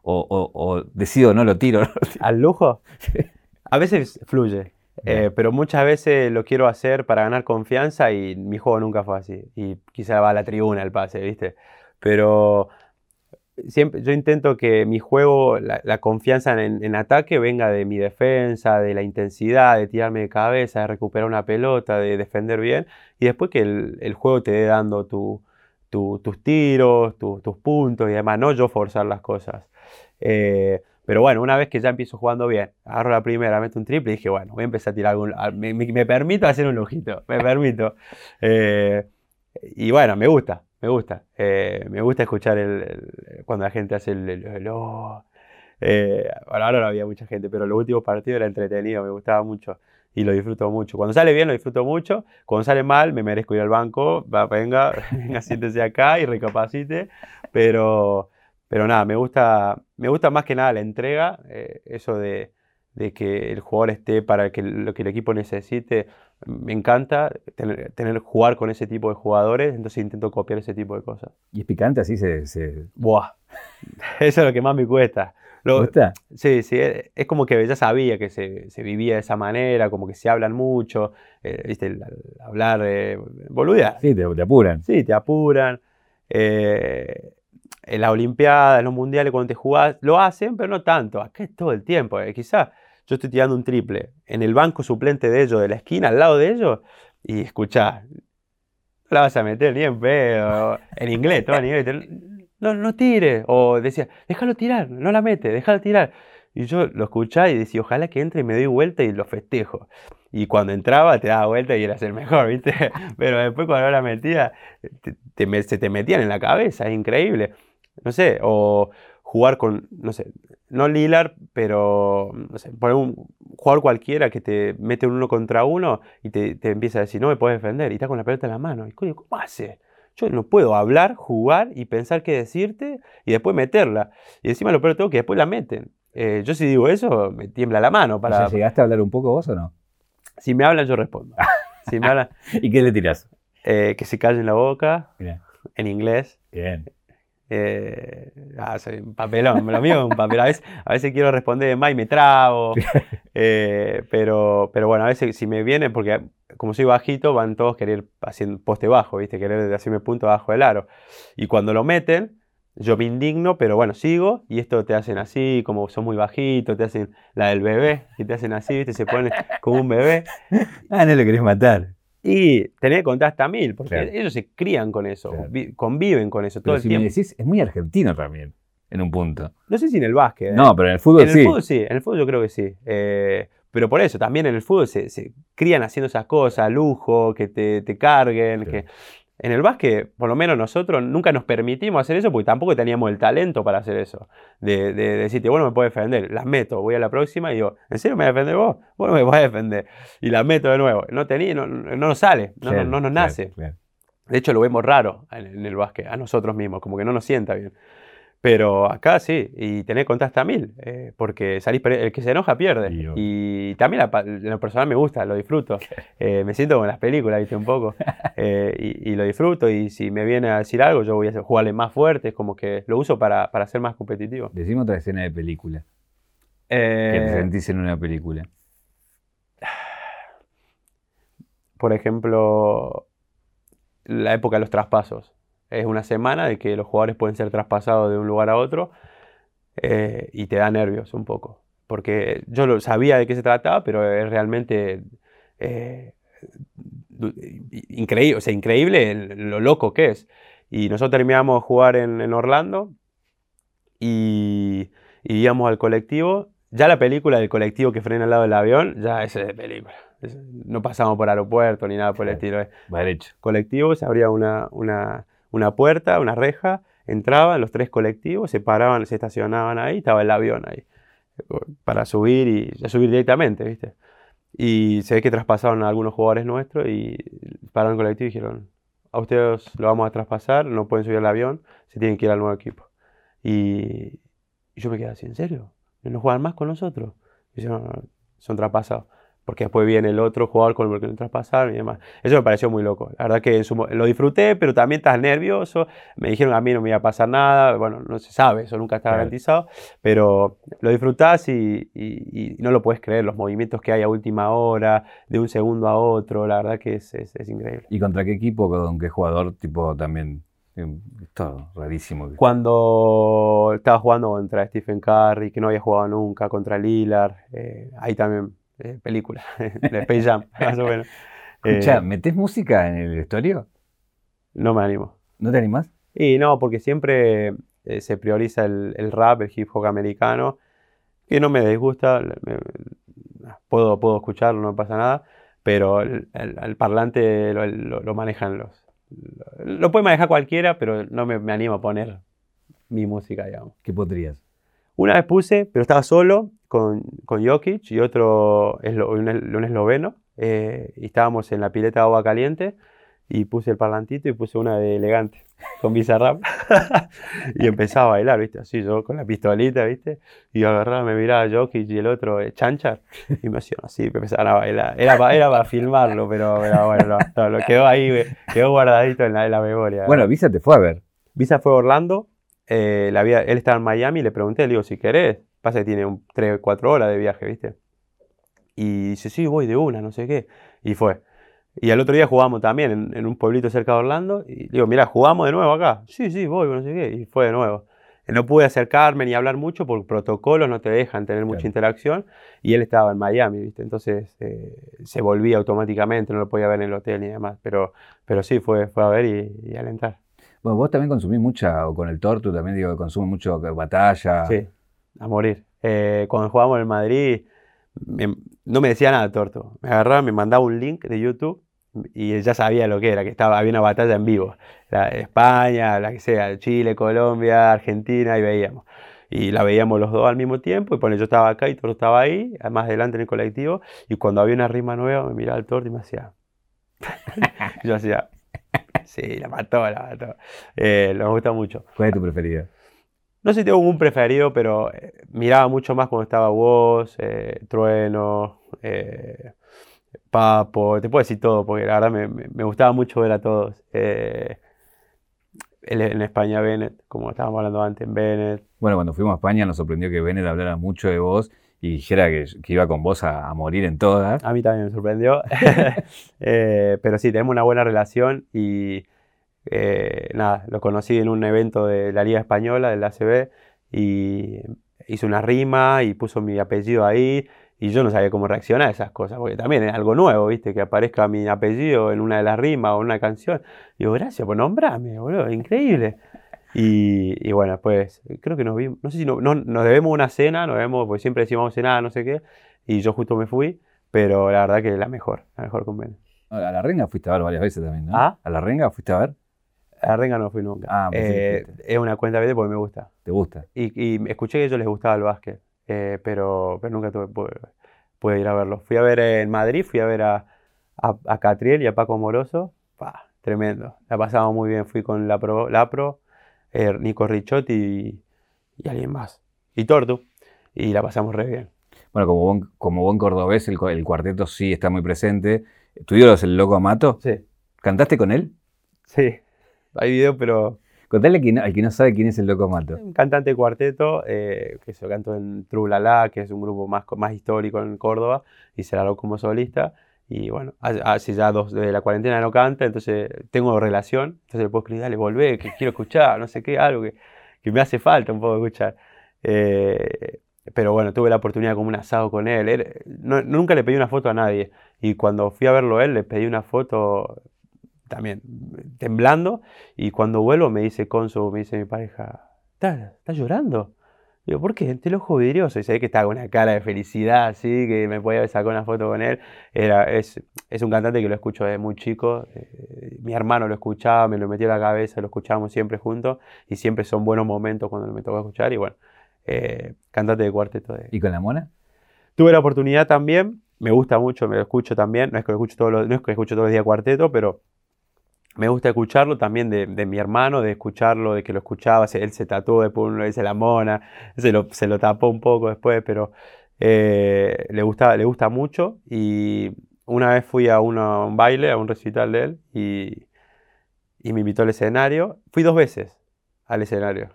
o, o decido, no lo tiro. ¿Al lujo? A veces fluye. Eh, pero muchas veces lo quiero hacer para ganar confianza y mi juego nunca fue así. Y quizá va a la tribuna el pase, ¿viste? Pero siempre yo intento que mi juego, la, confianza en, ataque venga de mi defensa, de la intensidad, de tirarme de cabeza, de recuperar una pelota, de defender bien. Y después que el, juego te dé dando tus tiros, tus puntos y demás. No yo forzar las cosas. Eh, pero bueno, una vez que ya empiezo jugando bien, agarro la primera, meto un triple y dije, bueno, voy a empezar a tirar algún. Me, me, permito hacer un lujito, me permito. Eh, y bueno, me gusta, me gusta. Eh, me gusta escuchar el, cuando la gente hace el. el, oh, eh, bueno, ahora no había mucha gente, pero los últimos partidos era entretenido, me gustaba mucho y lo disfruto mucho. Cuando sale bien lo disfruto mucho, cuando sale mal me merezco ir al banco, va, venga, venga, siéntese acá y recapacite, pero, pero nada, me gusta, me gusta más que nada la entrega, eh, eso de, que el jugador esté para que lo que el equipo necesite. Me encanta tener, tener, jugar con ese tipo de jugadores, entonces intento copiar ese tipo de cosas. ¿Y es picante así? Se, Buah. Eso es lo que más me cuesta. Lo, gusta? Sí, sí, es como que ya sabía que se, vivía de esa manera, como que se hablan mucho, eh, ¿viste? hablar, eh, boludear. Sí, te, apuran. Sí, te apuran. Eh, en las Olimpiadas, en los Mundiales, cuando te jugás, lo hacen, pero no tanto. Acá es todo el tiempo. Eh. Quizás yo estoy tirando un triple en el banco suplente de ellos, de la esquina, al lado de ellos, y escuchá, la vas a meter ni en pedo, en inglés. No, no tire. O decía, déjalo tirar, no la mete, déjalo tirar. Y yo lo escuchaba y decía, ojalá que entre y me doy vuelta y lo festejo. Y cuando entraba te daba vuelta y era el mejor, ¿viste? Pero después cuando la metía, se te metían en la cabeza, es increíble no sé, o jugar con, no sé, no Lilar, pero, no sé, poner un jugador cualquiera que te mete un uno contra uno y te, empieza a decir, no me puedes defender, y está con la pelota en la mano. Y coño, ¿cómo hace? Yo no puedo hablar, jugar y pensar qué decirte y después meterla. Y encima lo peor todo que después la meten. Eh, yo si digo eso, me tiembla la mano para... ¿Llegaste a hablar un poco vos o no? Si me hablan, yo respondo. Si me hablan, ¿Y qué le tirás? Eh, que se callen la boca. En inglés. Bien. Eh, ah, soy un papelón, lo mío es un papel. A veces, a veces quiero responder de más y me trago. Eh, pero, pero bueno, a veces si me viene, porque como soy bajito, van todos a querer hacer poste bajo, ¿viste? Querer hacerme punto bajo del aro. Y cuando lo meten, yo me indigno, pero bueno, sigo. Y esto te hacen así, como son muy bajitos, te hacen la del bebé, y te hacen así, ¿viste? Se ponen como un bebé. Ah, no lo querés matar. Y tener que contar hasta mil, porque ellos se crían con eso, conviven con eso todo el tiempo. Me decís, es muy argentino también, en un punto. No sé si en el básquet. ¿eh? No, pero en el fútbol sí. En el fútbol sí, en el fútbol yo creo que sí. Eh, pero por eso, también en el fútbol se, crían haciendo esas cosas, lujo, que te, carguen, que... en el básquet, por lo menos nosotros nunca nos permitimos hacer eso porque tampoco teníamos el talento para hacer eso. De, de, decirte, bueno, me puedo defender, las meto, voy a la próxima y digo, ¿en serio me defender vos? Bueno, me voy a defender. Y las meto de nuevo. No, tenía, no, no nos sale, no, no, nos nace. De hecho, lo vemos raro en, en el básquet, a nosotros mismos, como que no nos sienta bien. Pero acá sí, y tener contacto a mil, eh, porque salís, el que se enoja pierde. Y, también en lo personal me gusta, lo disfruto. Eh, me siento como en las películas, viste, un poco. Eh, y, lo disfruto, y si me viene a decir algo, yo voy a jugarle más fuerte, es como que lo uso para, para ser más competitivo. Decimos otra escena de película. que te sentís en una película. Por ejemplo, la época de los traspasos es una semana de que los jugadores pueden ser traspasados de un lugar a otro eh, y te da nervios un poco. Porque yo lo, sabía de qué se trataba, pero es realmente eh, increíble, o sea, increíble lo loco que es. Y nosotros terminamos de jugar en, Orlando y, íbamos al colectivo. Ya la película del colectivo que frena al lado del avión, ya es de película. no pasamos por aeropuerto ni nada por el estilo. Colectivo, se abría una, una una puerta, una reja, entraban los tres colectivos, se paraban, se estacionaban ahí, estaba el avión ahí, para subir y subir directamente, ¿viste? Y se ve que traspasaron a algunos jugadores nuestros y pararon el colectivo y dijeron, a ustedes lo vamos a traspasar, no pueden subir al avión, se tienen que ir al nuevo equipo. Y, yo me quedé así, ¿en serio? ¿No juegan más con nosotros? Y son traspasados porque después viene el otro jugador con el que no traspasaron y demás. Eso me pareció muy loco. La verdad que lo disfruté, pero también estás nervioso. Me dijeron a mí no me iba a pasar nada. Bueno, no se sabe, eso nunca está garantizado. Pero lo disfrutás y, no lo puedes creer. Los movimientos que hay a última hora, de un segundo a otro, la verdad que es, increíble. ¿Y contra qué equipo, con qué jugador tipo también? Todo rarísimo. Cuando estaba jugando contra Stephen Curry, que no había jugado nunca, contra Lillard, eh, ahí también eh, película, de Space Jam, más o menos. Escucha, eh, ¿metes música en el vestuario? No me animo. ¿No te animas? Y no, porque siempre eh, se prioriza el, rap, el hip hop americano, que no me disgusta, puedo, puedo escucharlo, no me pasa nada, pero el, parlante lo, manejan los... Lo, puede manejar cualquiera, pero no me, me animo a poner mi música, digamos. ¿Qué podrías? Una vez puse, pero estaba solo con, con Jokic y otro, un, un esloveno, eh, y estábamos en la pileta de agua caliente y puse el parlantito y puse una de elegante con Bizarrap y empezaba a bailar, ¿viste? Así yo con la pistolita, ¿viste? Y agarraba, me miraba Jokic y el otro eh, Chanchar y me hacían así, me empezaban a bailar. Era para era para filmarlo, pero, bueno, lo quedó ahí, quedó guardadito en la, en la memoria. Bueno, Visa te fue a ver. Visa fue a Orlando eh, la vida, él estaba en Miami, le pregunté, le digo, si querés, pasa que tiene 3 o 4 horas de viaje, ¿viste? Y dice, sí, voy de una, no sé qué. Y fue. Y al otro día jugamos también en, un pueblito cerca de Orlando. Y digo, mira, jugamos de nuevo acá. Sí, sí, voy, no sé qué. Y fue de nuevo. No pude acercarme ni hablar mucho porque protocolos no te dejan tener mucha interacción. Y él estaba en Miami, ¿viste? Entonces eh, se volvía automáticamente, no lo podía ver en el hotel ni demás. Pero, pero sí, fue, fue a ver y, y alentar. Bueno, vos también consumís mucha, o con el Tortu también digo que consumes mucho batalla. Sí, a morir. Eh, cuando jugábamos en Madrid, no me decía nada Tortu. Me agarraba, me mandaba un link de YouTube y ya sabía lo que era, que estaba, había una batalla en vivo. La, España, la que sea, Chile, Colombia, Argentina, y veíamos. Y la veíamos los dos al mismo tiempo, y bueno, yo estaba acá y Tortu estaba ahí, más adelante en el colectivo, y cuando había una rima nueva me miraba el Tortu y me hacía... yo hacía... Sí, la mató, la mató. Eh, me gusta mucho. ¿Cuál es tu preferido? No sé si tengo un preferido, pero eh, miraba mucho más cuando estaba vos, eh, Trueno, Papo, te puedo decir todo, porque la verdad me, gustaba mucho ver a todos. en España, Bennett, como estábamos hablando antes, Bennett. Bueno, cuando fuimos a España nos sorprendió que Bennett hablara mucho de vos y dijera que, iba con vos a, morir en todas. A mí también me sorprendió. Eh, pero sí, tenemos una buena relación y eh, nada, lo conocí en un evento de la Liga Española, del ACB, y hizo una rima y puso mi apellido ahí. Y yo no sabía cómo reaccionar a esas cosas, porque también es algo nuevo, ¿viste? Que aparezca mi apellido en una de las rimas o en una canción. Digo, gracias por nombrarme, boludo, increíble. Y, bueno, pues creo que nos vimos, no sé si no, nos debemos una cena, nos debemos, pues siempre decimos cenar, no sé qué, y yo justo me fui, pero la verdad que la mejor, la mejor con A la renga fuiste a ver varias veces también, ¿no? ¿Ah? ¿A la renga fuiste a ver? A la renga no fui nunca. Ah, que Eh, es una cuenta de porque me gusta. ¿Te gusta? Y, y escuché que a ellos les gustaba el básquet, eh, pero, pero nunca tuve, pude, pude ir a verlo. Fui a ver en Madrid, fui a ver a, a, a Catriel y a Paco Moroso. Tremendo. La pasamos muy bien. Fui con la Pro, la Pro, eh, Nico Ricciotti y, y alguien más. Y Tortu. Y la pasamos re bien. Bueno, como buen, como buen cordobés, el cuarteto sí está muy presente. ¿Tu ídolo es el Loco Amato? Sí, ¿Cantaste con él? sí. Hay video, pero Contale al que no, al que no sabe quién es el Loco Amato. un cantante de cuarteto eh, que se cantó en Trulala, que es un grupo más, más histórico en Córdoba, y se largó como solista. Y bueno, hace, ya dos de la cuarentena no canta, entonces tengo relación, entonces le puedo escribir, dale, volvé, que quiero escuchar, no sé qué, algo que, que me hace falta un poco escuchar. Eh, pero bueno, tuve la oportunidad como un asado con él. Él- no- nunca le pedí una foto a nadie. Y cuando fui a verlo él, le pedí una foto también temblando. Y cuando vuelvo me dice Consu, me dice mi pareja, ¿estás estás llorando? Digo, ¿por qué? Te lo vidrioso. Y se ve que estaba con una cara de felicidad, así, que me podía sacado una foto con él. Era, es, es un cantante que lo escucho desde muy chico. eh, mi hermano lo escuchaba, me lo metió a la cabeza, lo escuchábamos siempre juntos. Y siempre son buenos momentos cuando me tocó escuchar. Y bueno, eh, cantante de cuarteto. De... ¿Y con la mona? Tuve la oportunidad también, me gusta mucho, me lo escucho también. No es que lo escucho todos los, no es que escucho todos los días cuarteto, pero me gusta escucharlo también de, de mi hermano, de escucharlo, de que lo escuchaba, él se tatuó, después uno dice la mona, se lo, se lo tapó un poco después, pero eh, le, gusta, le gusta mucho. Y una vez fui a un baile, a un recital de él y, y me invitó al escenario, fui dos veces al escenario,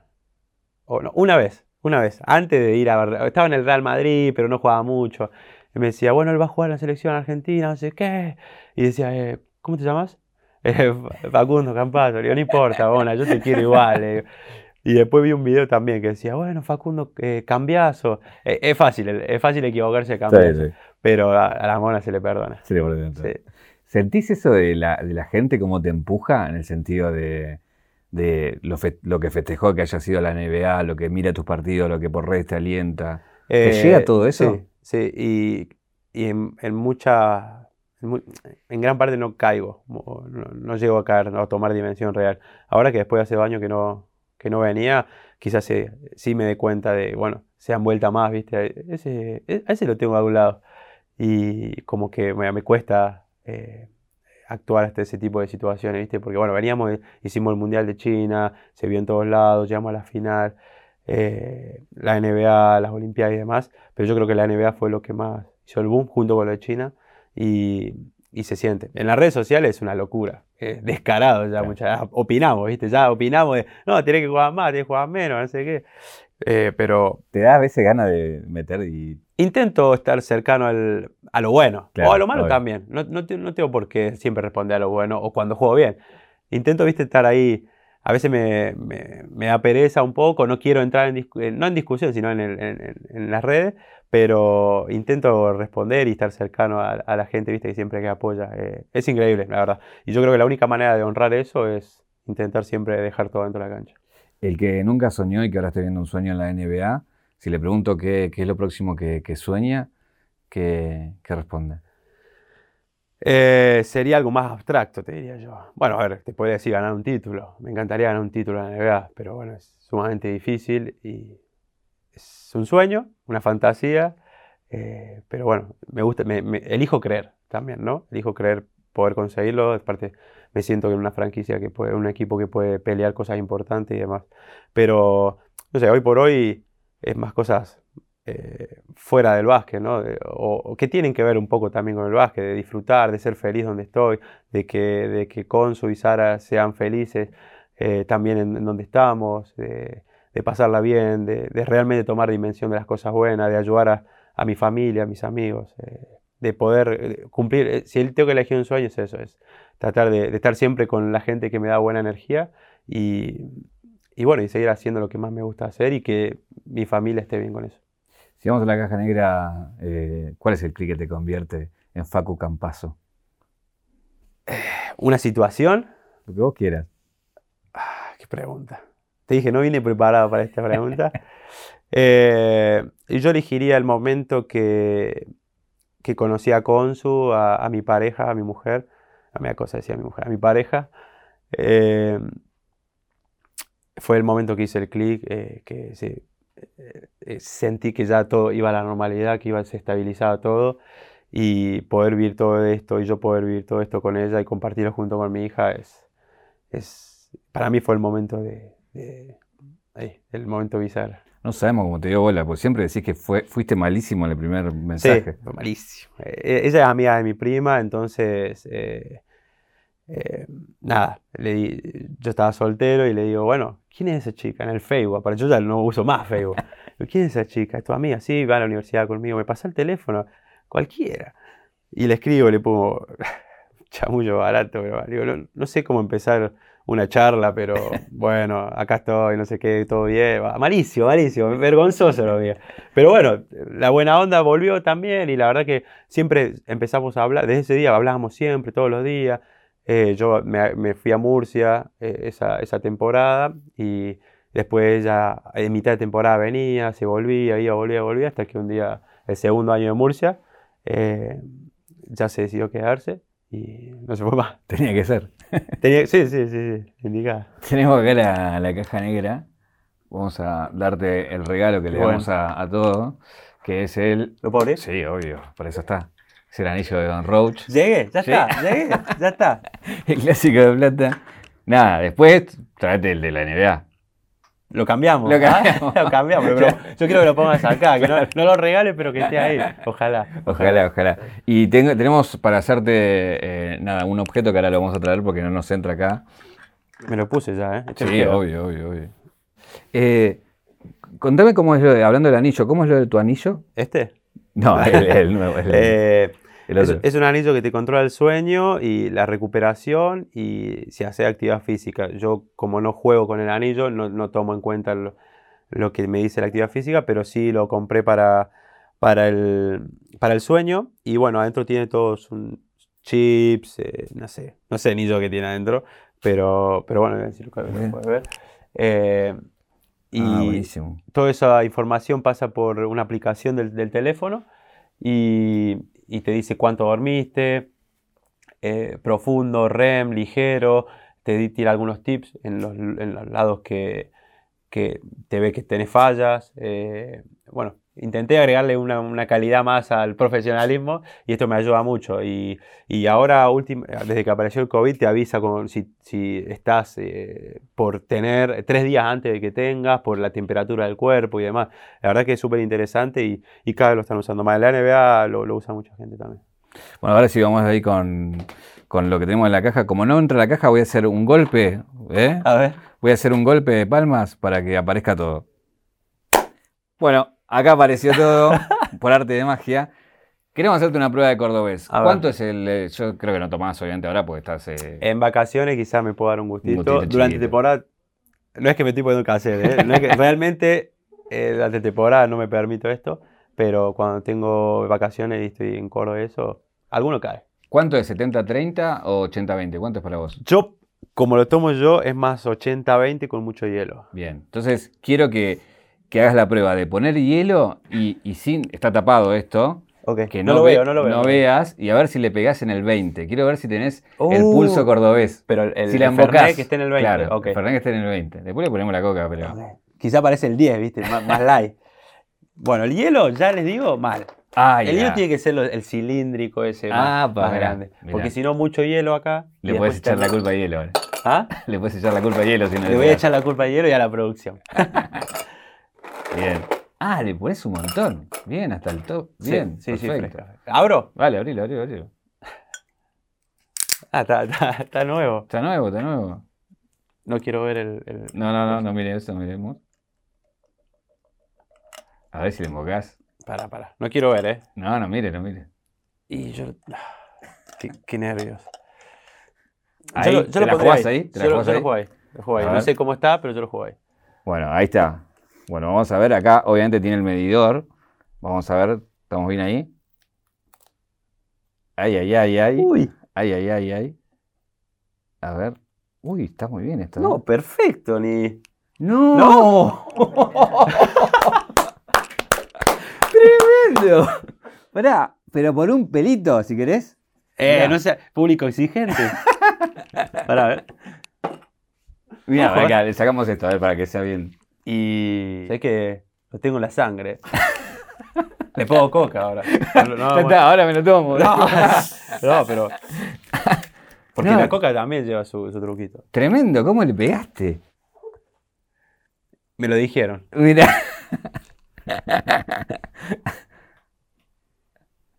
o no, una vez, una vez, antes de ir a, estaba en el Real Madrid, pero no jugaba mucho, y me decía, bueno, él va a jugar en la selección argentina, no sé qué, y decía, eh, ¿cómo te llamas? Eh, Facundo Campazo, le digo, no importa, Bona, yo te quiero igual. le digo. Y después vi un video también que decía, bueno, Facundo eh, Cambiazo. Eh, es fácil, es fácil equivocarse de Cambiazo, pero a, a la mona se le perdona. Sí, por dentro. Sí. ¿Sentís eso de la, de la gente como te empuja en el sentido de, de lo, fe- lo que festejó que haya sido la NBA, lo que mira tus partidos, lo que por redes te alienta? ¿Te llega todo eso? Eh, Sí, sí, y, y en, en mucha, en, mu- en gran parte no caigo, no, llego a caer, a tomar dimensión real. Ahora que después de hace años que no, que no venía, quizás sí, sí me dé cuenta de, bueno, se han vuelta más, ¿viste? Ese, e- ese lo tengo a un lado. Y como que me, me cuesta eh, actuar hasta ese tipo de situaciones, ¿viste? Porque bueno, veníamos, hicimos el Mundial de China, se vio en todos lados, llegamos a la final, eh, la NBA, las Olimpiadas y demás, pero yo creo que la NBA fue lo que más hizo el boom junto con lo de China y, y se siente. En las redes sociales es una locura, es descarado ya, Claro. muchas, opinamos, ¿viste? Ya opinamos de, no, tenés que jugar más, tenés que jugar menos, no sé qué. Eh, pero ¿Te da a veces ganas de meter y intento estar cercano al- a lo bueno, Claro, o a lo malo obvio. también. No, no, no tengo por qué siempre responder a lo bueno o cuando juego bien. Intento, viste, estar ahí. A veces me, me- da pereza un poco, no quiero entrar en, no en discusión, sino en, el- en- las redes, pero intento responder y estar cercano a, la gente, viste, que siempre que apoya. Eh, es increíble, la verdad. Y yo creo que la única manera de honrar eso es intentar siempre dejar todo dentro de la cancha. el que nunca soñó y que ahora está viendo un sueño en la NBA, si le pregunto qué, es lo próximo que, que sueña, ¿qué, qué responde? Eh, sería algo más abstracto, te diría yo. Bueno, a ver, te podría decir ganar un título. Me encantaría ganar un título en la NBA, pero bueno, es sumamente difícil y es un sueño, una fantasía. eh, pero bueno, me gusta, me, me- elijo creer también, ¿no? Elijo creer poder conseguirlo. Aparte, me siento que en una franquicia que puede, un equipo que puede pelear cosas importantes y demás. Pero, no sé, hoy por hoy es más cosas eh, fuera del básquet, ¿no? De- o, o que tienen que ver un poco también con el básquet, de disfrutar, de ser feliz donde estoy, de que, de que Consu y Sara sean felices eh, también en, en donde estamos, de, de pasarla bien, de, de realmente tomar dimensión de las cosas buenas, de ayudar a, a mi familia, a mis amigos, eh, de poder eh, cumplir, eh, si tengo que elegir un sueño es eso, es tratar de, de estar siempre con la gente que me da buena energía y, y bueno, y seguir haciendo lo que más me gusta hacer y que mi familia esté bien con eso. Si vamos a la caja negra, eh, ¿cuál es el clic que te convierte en Facu Campazo? Una situación Lo que vos quieras. Ah, qué pregunta. Te dije, no vine preparado para esta pregunta. Eh, y yo elegiría el momento que, que conocí a Consu, a, a mi pareja, a mi mujer, la media cosa decía mi mujer, a mi pareja. Eh, fue el momento que hice el clic, eh, que se- eh, eh, sentí que ya todo iba a la normalidad, que iba, se estabilizaba todo y poder vivir todo esto y yo poder vivir todo esto con ella y compartirlo junto con mi hija es, es para mí fue el momento de, de- ahí, el momento bisagra. No sabemos cómo te dio bola, porque siempre decís que fue, fuiste malísimo en el primer Sí, mensaje. fue malísimo. Eh, ella es amiga de mi prima, entonces, eh, eh, nada, le di- yo estaba soltero y le digo, bueno, ¿quién es esa chica en el Facebook? Pero yo ya no uso más Facebook. ¿Quién es esa chica? ¿Es tu amiga? Sí, va a la universidad conmigo, me pasa el teléfono, cualquiera. Y le escribo, le pongo chamullo barato, pero digo, no, no sé cómo empezar una charla, pero bueno, acá estoy, no sé qué, todo bien. Malísimo, malísimo, vergonzoso lo mío. Pero bueno, la buena onda volvió también y la verdad que siempre empezamos a hablar, desde ese día hablábamos siempre, todos los días. Eh, yo me, me fui a Murcia eh, esa, esa temporada y después ya en mitad de temporada venía, se volvía, iba, volvía, volvía, hasta que un día, el segundo año de Murcia, eh, ya se decidió quedarse y no se fue más. Tenía que ser. Tenía, sí, sí, sí, sí, indicada. Tenemos acá la, la caja negra. Vamos a darte el regalo que le Bueno. damos a, a todos, que es el... ¿Lo abrir? Sí, obvio, para eso está. Es el anillo de Don Roach. Llegué, ya Sí. está, llegué, ya está. El clásico de plata. Nada, después traete el de la NBA. Lo cambiamos. Lo ¿ah? cambiamos. Lo cambiamos, pero yo quiero que lo pongas acá, que no, no lo regales, pero que esté ahí. Ojalá. Ojalá, ojalá. Y tengo- tenemos para hacerte, eh, nada, un objeto que ahora lo vamos a traer porque no nos entra acá. Me lo puse ya, ¿eh? Este Sí, obvio, obvio, obvio. Eh, contame cómo es lo de, hablando del anillo, ¿cómo es lo de tu anillo? ¿Este? No, el, el nuevo, el, Eh, el es, es un anillo que te controla el sueño y la recuperación y si hace actividad física. Yo, como no juego con el anillo, no, no tomo en cuenta lo, lo que me dice la actividad física, pero sí lo compré para, para, el, para el sueño. Y bueno, adentro tiene todos un chips, eh, no sé, no sé ni yo qué tiene adentro, pero, pero bueno, decir lo puedes ver. Eh, y Ah, toda esa información pasa por una aplicación del, del teléfono y, y te dice cuánto dormiste, eh, profundo, REM, ligero, te tira algunos tips en los, en los lados que, que te ve que tenés fallas. eh, bueno, intenté agregarle una, una calidad más al profesionalismo y esto me ayuda mucho. Y, y ahora, últim- desde que apareció el COVID, te avisa con, si, si estás eh, por tener tres días antes de que tengas, por la temperatura del cuerpo y demás. La verdad que es súper interesante y, y cada vez lo están usando más. En la NBA lo, lo usa mucha gente también. Bueno, ahora sí vamos ahí con, con lo que tenemos en la caja. Como no entra la caja, voy a hacer un golpe, ¿eh? A ver. Voy a hacer un golpe de palmas para que aparezca todo. Bueno, acá apareció todo por arte de magia. Queremos hacerte una prueba de cordobés. ¿Cuánto es el...? eh, Yo creo que no tomás, obviamente, ahora porque estás... eh, En vacaciones quizás me puedo dar un gustito. gustito Durante chiquito. temporada, no es que me estoy poniendo cassette, ¿eh? No es que- realmente eh, durante temporada no me permito esto, pero cuando tengo vacaciones y estoy en coro de eso, alguno cae. ¿Cuánto es? ¿70-30 o 80-20? ¿Cuánto es para vos? Yo, como lo tomo yo, es más 80-20 con mucho hielo. Bien, entonces quiero que, que hagas la prueba de poner hielo y, y sin... Está tapado esto. Ok, Que no, no, lo ve- veo, no lo veo. no veas y a ver si le pegás en el 20. Quiero ver si tenés el Uh, pulso cordobés. Pero el, el si la embocás. que esté en el 20. Claro, ok. el Fernet que esté en el 20. Después le ponemos la coca, pero... Ok. Quizá parece el 10, ¿viste? Más, más light. Bueno, el hielo, ya les digo, mal. Ah, el ya. hielo tiene que ser el cilíndrico ese Ah, más, pa, más mirá, grande. mirá. Porque si no, mucho hielo acá. Le puedes echar la culpa a hielo ahora. ¿Ah? Le puedes echar la culpa a hielo si no Le voy a echar la culpa al hielo y a la producción. Bien. Ah, le pones un montón. Bien, hasta el top. Bien, sí, sí, perfecto. fresca. ¿Abro? Vale, abrilo, abrilo, abrilo. Ah, está, está, está nuevo. Está nuevo, está nuevo. No quiero ver el. el- No, no, no, no mire eso, miremos. A ver si le embocás. Para, para. No quiero ver, ¿eh? No, no mire, no mire. Y yo. ah, Qué, qué nervios. Ahí, yo lo, yo ¿te lo la jugás ahí? ¿Te la yo, lo- jugás yo lo ahí? juego ahí. Lo juego ahí. No sé cómo está, pero yo lo juego ahí. Bueno, ahí está. Bueno, vamos a ver acá. Obviamente tiene el medidor. Vamos a ver. ¿Estamos bien ahí? Ay, ay, ay, ay. Uy. Ay, ay, ay, ay. A ver. Uy, está muy bien esto. ¿eh? No, perfecto, ni. ¡No! ¡Tremendo! Pará, pero por un pelito, si querés. Eh, Mirá. no sea público exigente. Para ver. Mira, acá, le sacamos esto, a ver, para que sea bien. Y. Sé que lo tengo en la sangre. Le pongo coca ahora. No, no, está, ahora me lo tomo. no, no, pero. Porque la coca también lleva su, su truquito. Tremendo, ¿cómo le pegaste? Me lo dijeron. Mira.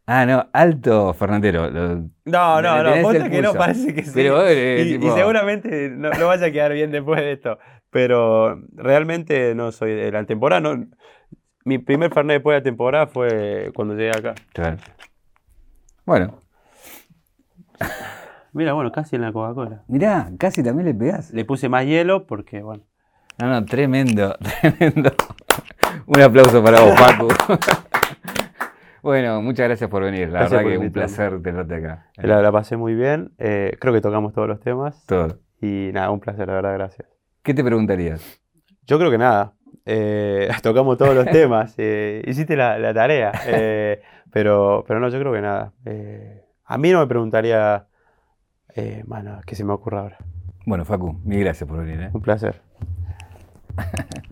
Ah, no, alto Fernandero. lo- No, no, no, el que no parece que sí. Pero, eh, y, seguramente no, no vaya a quedar bien después de esto. Pero realmente no soy de la temporada. No, mi primer Fernet después de la temporada fue cuando llegué acá. Claro. Bueno, Mira, bueno, casi en la Coca-Cola. mirá, casi también le pegás. Le puse más hielo porque, bueno. No, no, tremendo, tremendo. Un aplauso para vos, Paco. Bueno, muchas gracias por venir. La Gracias verdad que un placer tenerte acá. La, la pasé muy bien. eh, creo que tocamos todos los temas. Todo. Y nada, un placer, la verdad, gracias. ¿Qué te preguntarías? Yo creo que nada. eh, tocamos todos los temas. eh, hiciste la, la tarea. eh, pero, pero no, yo creo que nada. a mí no me preguntaría. Mano, que se me ocurra ahora. Bueno, Facu, mil gracias por venir. Un placer.